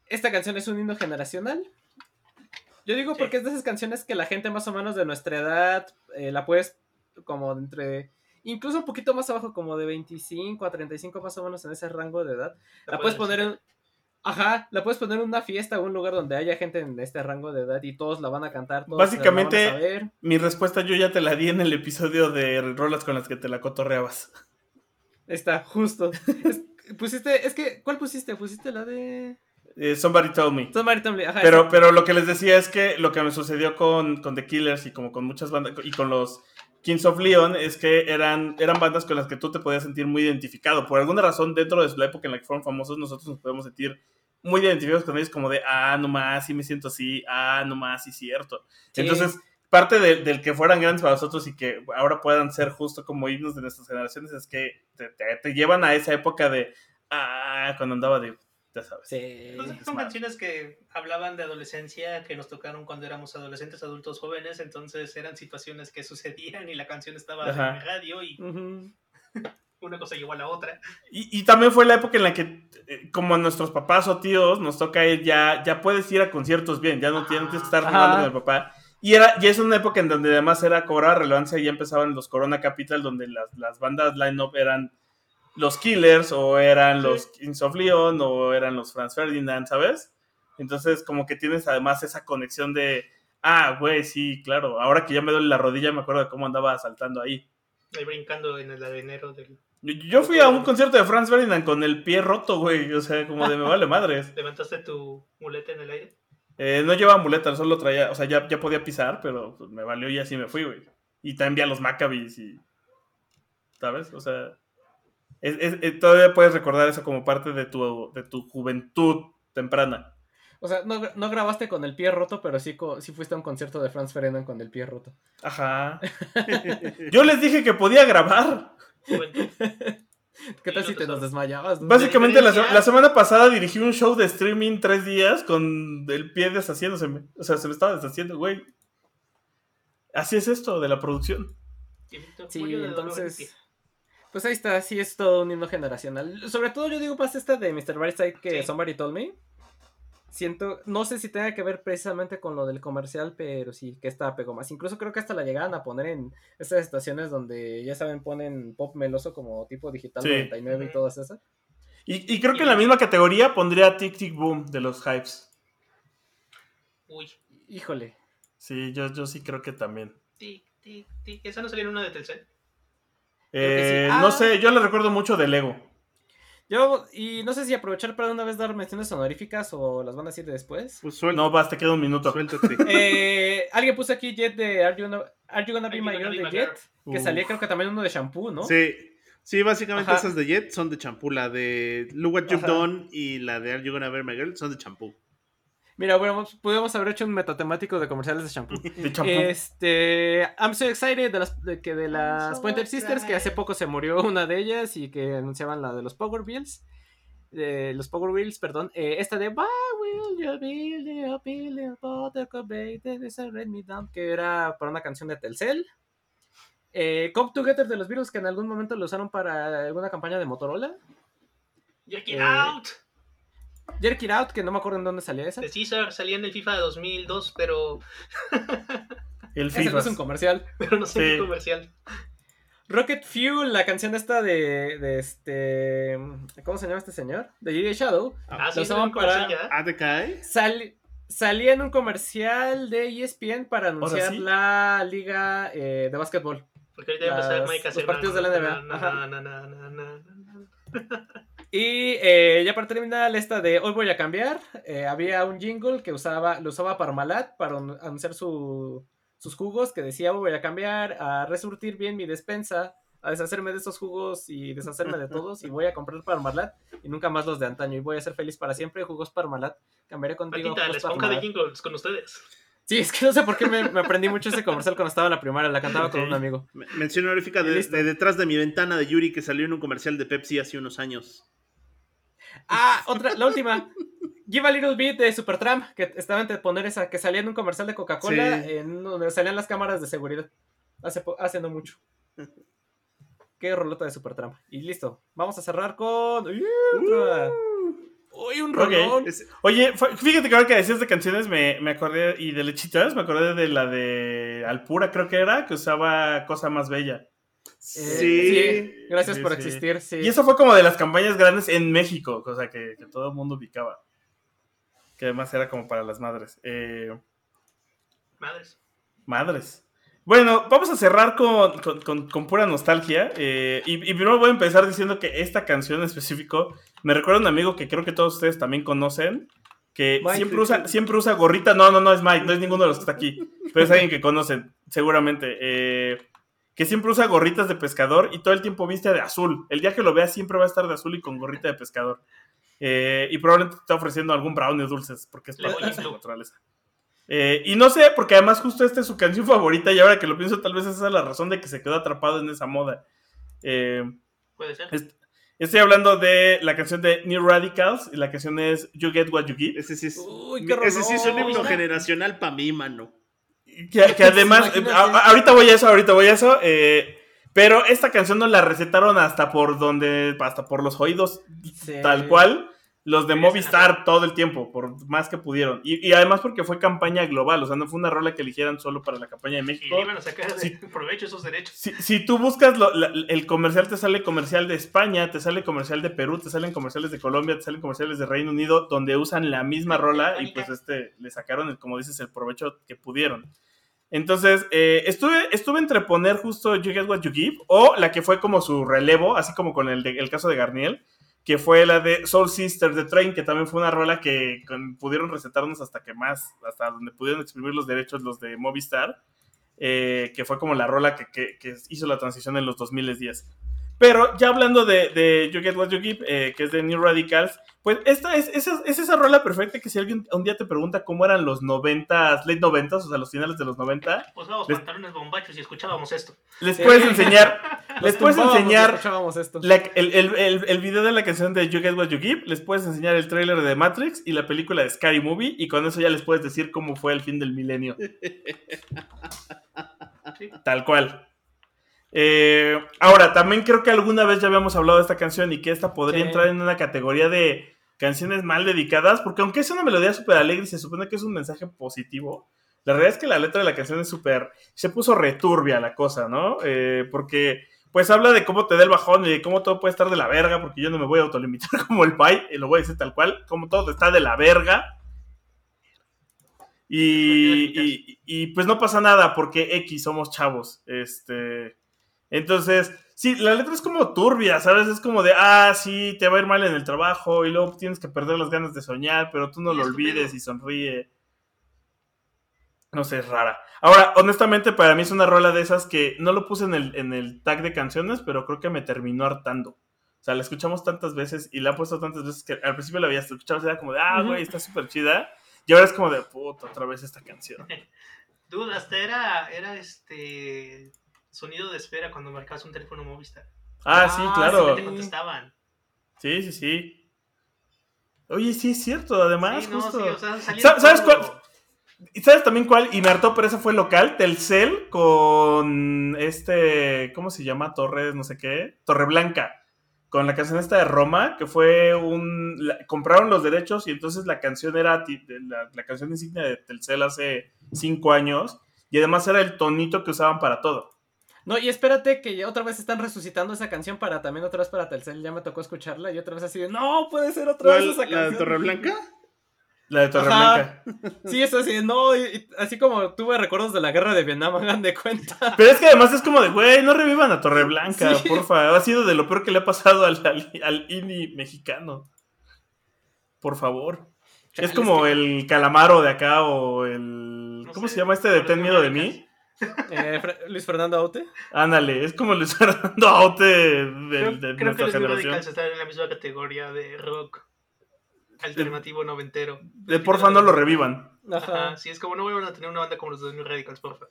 esta canción es un himno generacional. Yo digo Sí. porque es de esas canciones que la gente más o menos de nuestra edad eh, la puedes como entre... Incluso un poquito más abajo, como de 25 a 35 más o menos en ese rango de edad. La puedes poner en... Ajá, la puedes poner en una fiesta o un lugar donde haya gente en este rango de edad y todos la van a cantar. Todos Básicamente- la van a saber. Mi respuesta yo ya te la di en el episodio de rolas con las que te la cotorreabas. Está, justo. [LAUGHS] Es- pusiste, es que, ¿cuál pusiste? ¿Pusiste la de...? Eh, Somebody Told Me. Somebody Told Me, ajá, Pero, pero lo que les decía es que lo que me sucedió con, con The Killers y como con muchas bandas y con los Kings of Leon es que eran, eran bandas con las que tú te podías sentir muy identificado. Por alguna razón, dentro de la época en la que fueron famosos, nosotros nos podemos sentir muy identificados con ellos como de, ah, no más, sí me siento así, ah, no más, sí cierto. Sí. Entonces, parte de- del que fueran grandes para nosotros y que ahora puedan ser justo como himnos de nuestras generaciones es que te, te- te llevan a esa época de, ah, cuando andaba de, ya sabes. Sí. Es que son canciones que hablaban de adolescencia, que nos tocaron cuando éramos adolescentes, adultos jóvenes, entonces eran situaciones que [LAUGHS] sucedían y la canción estaba Ajá. en radio y [LAUGHS] una cosa llevó a la otra. Y, y también fue la época en la que, eh, como a nuestros papás o tíos, nos toca ir ya, ya puedes ir a conciertos bien, ya no tienes que estar jugando con el papá. Y, era, y es una época en donde además era cobraba relevancia y ya empezaban los Corona Capital, donde las, las bandas line-up eran los Killers, o eran Sí. los Kings of Leon, o eran los Franz Ferdinand, ¿sabes? Entonces, como que tienes además esa conexión de, ah, güey, sí, claro, ahora que ya me duele la rodilla, me acuerdo de cómo andaba saltando ahí. Ahí brincando en el arenero del... Yo, fui a un concierto de Franz Ferdinand con el pie roto, güey. O sea, como de me vale madres. [LAUGHS] ¿Levantaste tu muleta en el aire? Eh, no llevaba muletas, solo traía. O sea, ya, ya podía pisar, pero pues, me valió y así me fui, güey. Y también vi a los Maccabees y. ¿Sabes? O sea. Es- es- eh, todavía puedes recordar eso como parte de tu, de tu juventud temprana. O sea, no, no grabaste con el pie roto, pero sí, sí fuiste a un concierto de Franz Ferdinand con el pie roto. Ajá. [LAUGHS] Yo les dije que podía grabar. Juventud. [LAUGHS] ¿Qué tal si te nos desmayabas? no? Básicamente, la, la semana pasada dirigí un show de streaming tres días con el pie deshaciéndose. O sea, se me estaba deshaciendo, güey. Así es esto de la producción. Sí, entonces. Pues ahí está, sí es todo un himno generacional. Sobre todo yo digo más esta de Mr. Brightside que Sí. Somebody Told Me. Siento, no sé si tenga que ver precisamente con lo del comercial, pero sí, que esta pegó más. Incluso creo que hasta la llegaban a poner en estas estaciones donde, ya saben, ponen pop meloso como tipo digital Sí. 99 y todas esas. Y, y creo que en la misma categoría pondría Tic Tic Boom de los Hypes. Uy, Híjole. Sí, yo, yo sí creo que también. tic, tic, tic. ¿Esa no sería en una de Telcel? Sí. Eh, Ah. No sé, yo le recuerdo mucho de Lego. Yo, y no sé si aprovechar para una vez dar menciones honoríficas o las van a decir después. Pues No, basta, queda un minuto. suéltate. [LAUGHS] Eh, [LAUGHS] alguien puso aquí Jet de Are You, Are You Gonna Be My Girl de Jet, que Uf. salía creo que también uno de shampoo, ¿no? Sí, sí, básicamente Ajá. esas de Jet son de champú. La de Look What You've Ajá. Done y la de Are You Gonna Be My Girl son de champú. Mira, hubiéramos- pudimos haber hecho un metatemático de comerciales de shampoo. [LAUGHS] De champú. Este, I'm so excited de las, de que de las so Pointer Sisters, que hace poco se murió una de ellas y que anunciaban la de los Power Wheels. De los Power Wheels, perdón. Eh, esta de Why will you build a building for the Cobain that is a Let Me Down, que era para una canción de Telcel. Eh, Come Together de los Virus, que en algún momento lo usaron para alguna campaña de Motorola. It Eh, Out. Jerk It Out, que no me acuerdo en dónde salía esa. De Caesar salía en el FIFA de 2002, pero, [LAUGHS] El Ese no FIFA. es un comercial. pero no sé Sí. qué comercial. Rocket Fuel, la canción esta de, de este. ¿Cómo se llama este señor? De J.D. Shadow. Ah, lo sí, usaban un para- ya. ATK. Sal- salía en un comercial de ESPN para anunciar sí? la liga eh, de básquetbol. Porque ahorita ya empezó las- Mike a los partidos de la NBA. na, na, [LAUGHS] Y eh, ya para terminar, esta de Hoy voy a cambiar. eh, había un jingle que usaba, lo usaba Parmalat para un- anunciar su- sus jugos que decía "Hoy voy a cambiar, a resurtir bien mi despensa, a deshacerme de estos jugos y deshacerme de todos y voy a comprar Parmalat y nunca más los de antaño y voy a ser feliz para siempre. Jugos Parmalat. Cambiaré contigo. Patita, la esponja de Parmalat". jingles con ustedes. Sí, es que no sé por qué me, me aprendí mucho ese comercial cuando estaba en la primaria. La cantaba con un amigo. Me- Mención honorífica de, de detrás de mi ventana de Yuri que salió en un comercial de Pepsi hace unos años. Ah, otra, la última. Give a Little Bit de Supertramp, que estaba antes de poner esa, que salía en un comercial de Coca-Cola, Sí. en donde salían las cámaras de seguridad. Hace, no mucho. [LAUGHS] Qué rolota de Supertramp. Y listo. Vamos a cerrar con. ¡Uy, otra! ¡Uy, un rolón! Es- Oye, fíjate que ahora que decías de canciones me, me acordé, y de lechitas, me acordé de la de Alpura, creo que era, que usaba Cosa Más Bella. Eh, sí. Gracias Sí, por sí. existir, sí. Y eso fue como de las campañas grandes en México, cosa que, que todo el mundo ubicaba. Que además era como para las madres. Eh, Madres. madres. Bueno, vamos a cerrar con, con- con- con pura nostalgia. eh, y, y primero voy a empezar diciendo que esta canción en específico me recuerda a un amigo que creo que todos ustedes también conocen. que siempre usa, siempre usa gorrita. No, no, no es Mike, no es ninguno de los que está aquí, pero es alguien que conocen, seguramente. Eh, que siempre usa gorritas de pescador y todo el tiempo viste de azul. El día que lo veas siempre va a estar de azul y con gorrita de pescador. Eh, y probablemente te está ofreciendo algún brownie dulces, porque es parte de naturaleza. Eh, y no sé, porque además justo esta es su canción favorita y ahora que lo pienso tal vez esa es la razón de que se quedó atrapado en esa moda. Puede ser. Estoy hablando de la canción de New Radicals y la canción es You Get What You Give. Ese sí es, ese sí es un himno generacional para mí, mano. Que, [LAUGHS] además, ahorita voy a eso, ahorita voy a eso. Eh, pero esta canción no la recetaron hasta por donde, hasta por los oídos, tal cual los de Movistar todo el tiempo, por más que pudieron. Y, además porque fue campaña global, o sea, no fue una rola que eligieran solo para la campaña de México. Y a sacar provecho esos derechos. Si, tú buscas el comercial, te sale comercial de España, te sale comercial de Perú, te salen comerciales de Colombia, te salen comerciales de Reino Unido, donde usan la misma rola y pues este, le sacaron, como dices, el provecho que pudieron. Entonces, eh, estuve, estuve entre poner justo You Get What You Give o la que fue como su relevo, así como con el, el caso de Garniel que fue la de Soul Sister de Train, que también fue una rola que pudieron recetarnos hasta que más, hasta donde pudieron exprimir los derechos los de Movistar, eh, que fue como la rola que, que, hizo la transición en los 2010. Pero ya hablando de, de You Get What You Give, eh, que es de New Radicals, pues esta es, esa, es esa rola perfecta que si alguien un día te pregunta cómo eran los 90, late 90, o sea, los finales de los 90. Pues vamos, les, pantalones bombachos y escuchábamos esto. Les puedes [LAUGHS] enseñar, les puedes enseñar esto. el, el, el, video de la canción de You Get What You Give, les puedes enseñar el trailer de Matrix y la película de Scary Movie y con eso ya les puedes decir cómo fue el fin del milenio. Tal cual. Eh, ahora, también creo que alguna vez ya habíamos hablado de esta canción y que esta podría entrar en una categoría de canciones mal dedicadas, porque aunque es una melodía súper alegre y se supone que es un mensaje positivo, la realidad es que la letra de la canción es súper, se puso returbia la cosa, ¿no? Eh, porque pues habla de cómo te da el bajón y de cómo todo puede estar de la verga, porque yo no me voy a autolimitar [LAUGHS] como el pai, y lo voy a decir tal cual, como todo está de la verga. Y, y, pues no pasa nada porque X somos chavos. Este, entonces, Sí, la letra es como turbia, ¿sabes? Es como de, ah, sí, te va a ir mal en el trabajo y luego tienes que perder las ganas de soñar, pero tú no lo olvides y sonríe. No sé, es rara. Ahora, honestamente, para mí es una rola de esas que no lo puse en el, en el tag de canciones, pero creo que me terminó hartando. O sea, la escuchamos tantas veces y la he puesto tantas veces que al principio la había escuchado, y era como de, ah, güey, está súper chida. Y ahora es como de, puta, otra vez esta canción. [LAUGHS] Duda, hasta era, era este sonido de espera cuando marcabas un teléfono Movistar. Ah, sí, ah, claro. te contestaban. Sí, sí, sí. Oye, sí es cierto, además, justo. ¿Sabes cuál? ¿Sabes también cuál? Y me hartó, pero esa fue local, Telcel con este, ¿cómo se llama? Torres, no sé qué, Torre Blanca, con la canción esta de Roma, que fue un, compraron los derechos y entonces la canción era la, la canción insignia de Telcel hace cinco años y además era el tonito que usaban para todo. No, y espérate que otra vez están resucitando esa canción para también otra vez para Telcel. Ya me tocó escucharla y otra vez así de, no, puede ser otra vez esa canción. ¿La de Torre Blanca? La de Torre Blanca. Sí, es así, no, así como tuve recuerdos de la guerra de Vietnam, [LAUGHS] hagan de cuenta. Pero es que además es como de, güey, no revivan a Torre Blanca, por favor. Ha sido de lo peor que le ha pasado al, al, indie mexicano. Por favor. es como el calamaro de acá o el. ¿Cómo se llama este de Ten Miedo de mí? Eh, Luis Fernando Aute. Ándale, es como Luis [LAUGHS] Fernando Aute de, de creo, que los radicales están en la misma categoría de rock alternativo noventero. De porfa no lo revivan. Ajá. sí, es como no voy a tener una banda como los de New Radicals, porfa.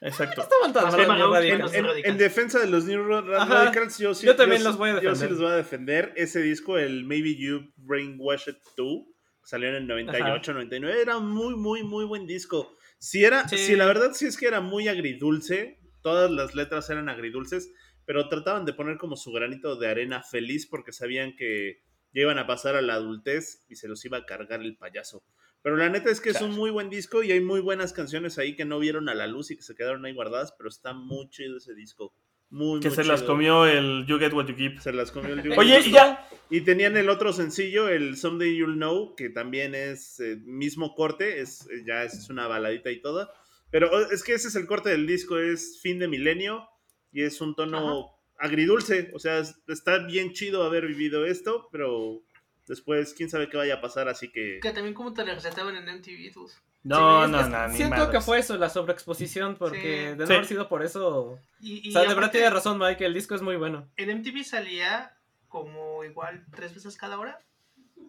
Exacto. Estaban tan en, en, defensa de los New Radicals, yo sí, yo también los voy a defender. Yo sí los voy a defender. Ese disco, el Maybe You Brainwashed 2, salió en el 98, 99, era muy, muy, muy buen disco. Si era, si la verdad sí es que era muy agridulce, todas las letras eran agridulces, pero trataban de poner como su granito de arena feliz porque sabían que ya iban a pasar a la adultez y se los iba a cargar el payaso. Pero la neta es que es un muy buen disco y hay muy buenas canciones ahí que no vieron a la luz y que se quedaron ahí guardadas, pero está muy chido ese disco. Muy, que se las comió el You Get What You Keep. Se las comió el You [LAUGHS] Oye, y ya. Y tenían el otro sencillo, el Someday You'll Know, que también es eh, mismo corte, es, eh, ya es una baladita y todo. Pero es que ese es el corte del disco, es fin de milenio y es un tono agridulce. O sea, está bien chido haber vivido esto, pero Después, quién sabe qué vaya a pasar, así que... Que también como te recetaban en MTV, tú. No, Sí, no, es- no, ni Siento madres. que fue eso, la sobreexposición, porque Sí. de no Sí. haber sido por eso. Y, y o sea, de verdad tiene razón, Mike, el disco es muy bueno. En MTV salía como igual tres veces cada hora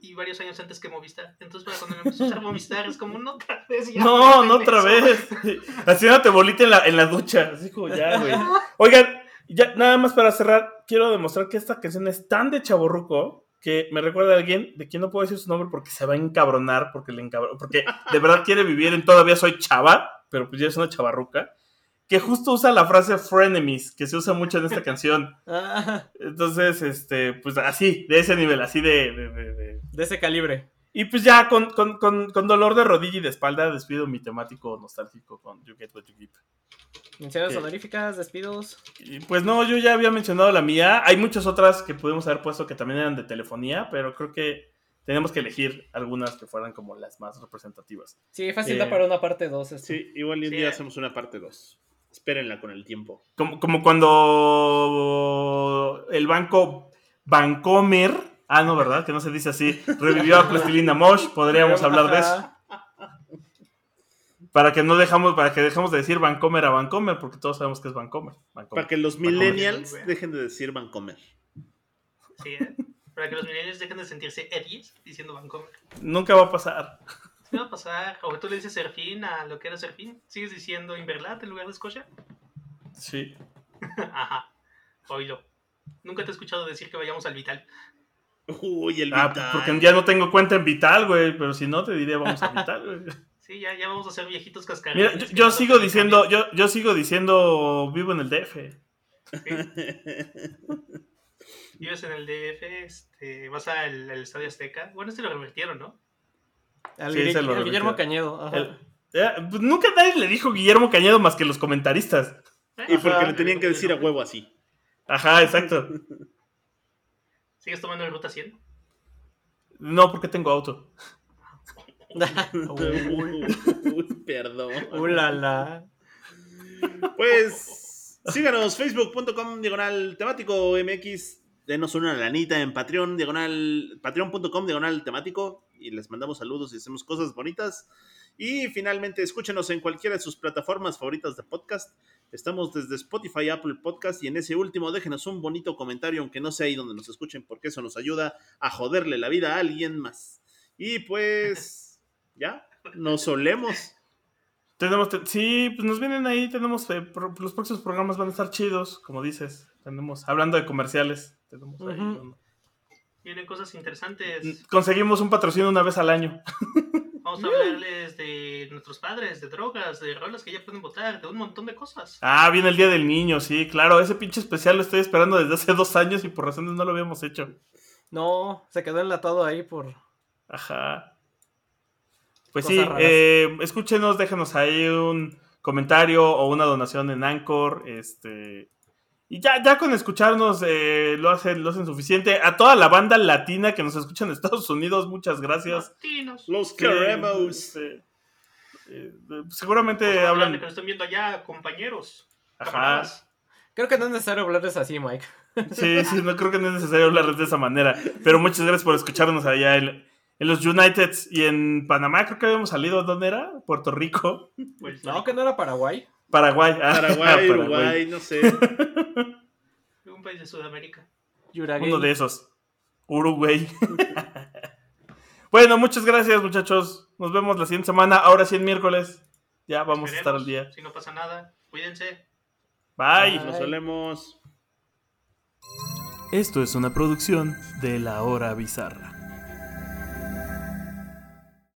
y varios años antes que Movistar. Entonces, para cuando me empezó a usar Movistar, es como, no otra vez. ya, No, no otra regreso". vez. [LAUGHS] Haciéndote bolita en la, en la ducha. Así como ya, güey. [LAUGHS] Oigan, ya nada más para cerrar, quiero demostrar que esta canción es tan de chaborruco que me recuerda a alguien de quien no puedo decir su nombre porque se va a encabronar, porque le encabro- porque de verdad quiere vivir en todavía soy chava, pero pues ya es una chavarruca, que justo usa la frase frenemies, que se usa mucho en esta [LAUGHS] canción. Ah, Entonces, este, pues así, de ese nivel, así de- de- de- de, de ese calibre. Y pues ya con, con- con- con dolor de rodilla y de espalda despido mi temático nostálgico con You Get What You Give. Menciones honoríficas, despidos. Y pues no, yo ya había mencionado la mía. Hay muchas otras que pudimos haber puesto que también eran de telefonía, pero creo que tenemos que elegir algunas que fueran como las más representativas. Sí, fácil Eh, da para una parte 2. Sí, igual y un Sí, día hacemos una parte 2. Espérenla con el tiempo. Como, como cuando el banco Bancomer, ah no, ¿verdad? Que no se dice así, revivió a Plastilina Mosh, podríamos hablar de eso. Para que no dejamos, para que dejemos de decir Bancomer a Bancomer, porque todos sabemos que es Bancomer. Bancomer. Para que los Vancomer. millennials dejen de decir Vancomer. Sí, ¿eh? Para que los millennials dejen de sentirse edgies diciendo Vancomer. Nunca va a pasar. ¿Qué va a pasar? O tú le dices Serfín a lo que era Serfín. ¿Sigues diciendo Inverlat en lugar de Scotia? Sí. [LAUGHS] Ajá. Oílo. Nunca te he escuchado decir que vayamos al Vital. Uy, el Ah, Vital. porque ya no tengo cuenta en Vital, güey, pero si no te diría vamos a Vital, güey. [LAUGHS] Sí, ya, ya vamos a ser viejitos cascarones. Mira, yo, yo sigo diciendo, yo, yo sigo diciendo vivo en el DF. [LAUGHS] Vives en el DF, este, vas al, al Estadio Azteca. Bueno, este lo revertieron, ¿no? Al, Sí, Guille- se lo Guillermo. Cañedo. ajá. El- eh, pues nunca nadie le dijo Guillermo Cañedo más que los comentaristas. Y porque Ajá. le tenían que decir a huevo así. Ajá, exacto. [LAUGHS] ¿Sigues tomando el Ruta 100? No, porque tengo auto. [LAUGHS] Uy, perdón. Uh, la, la. Pues síganos, facebook.com diagonal temático MX. Denos una lanita en Patreon, diagonal, patreon.com diagonal temático. Y les mandamos saludos y hacemos cosas bonitas. Y finalmente, escúchenos en cualquiera de sus plataformas favoritas de podcast. Estamos desde Spotify, Apple Podcast. Y en ese último, déjenos un bonito comentario, aunque no sea ahí donde nos escuchen, porque eso nos ayuda a joderle la vida a alguien más. Y pues, [LAUGHS] ya, nos solemos. Tenemos, te- sí, pues nos vienen ahí, tenemos, eh, pro- los próximos programas van a estar chidos, como dices. Tenemos, hablando de comerciales, tenemos ahí. ¿no? Vienen cosas interesantes. Conseguimos un patrocinio una vez al año. [LAUGHS] Vamos a hablarles de nuestros padres, de drogas, de rolas que ya pueden votar, de un montón de cosas. Ah, viene el Día del Niño, sí, claro. Ese pinche especial lo estoy esperando desde hace dos años y por razones no lo habíamos hecho. No, se quedó enlatado ahí por. Ajá. Pues Cosas sí, eh, escúchenos, déjenos ahí un comentario o una donación en Anchor. Este. Y ya, ya con escucharnos eh, lo, hacen, lo hacen suficiente. A toda la banda latina que nos escucha en Estados Unidos, muchas gracias. Latinos. Los queremos. este, eh, seguramente de hablan. que nos están viendo allá, compañeros. Ajá. camaradas. Creo que no es necesario hablarles así, Mike. [LAUGHS] Sí, sí, no creo que no es necesario hablarles de esa manera. Pero muchas gracias por escucharnos allá en, en los Uniteds y en Panamá. Creo que habíamos salido. ¿Dónde era? Puerto Rico. Pues, No, que no era Paraguay. Paraguay. [LAUGHS] Ah, Paraguay, Uruguay, no sé. [LAUGHS] un país de Sudamérica. Yuragay. Uno de esos. Uruguay. [LAUGHS] bueno, muchas gracias, muchachos. Nos vemos la siguiente semana. Ahora sí, el miércoles. Ya vamos a estar al día. Si no pasa nada, cuídense. Bye. Nos solemos. Esto es una producción de La Hora Bizarra.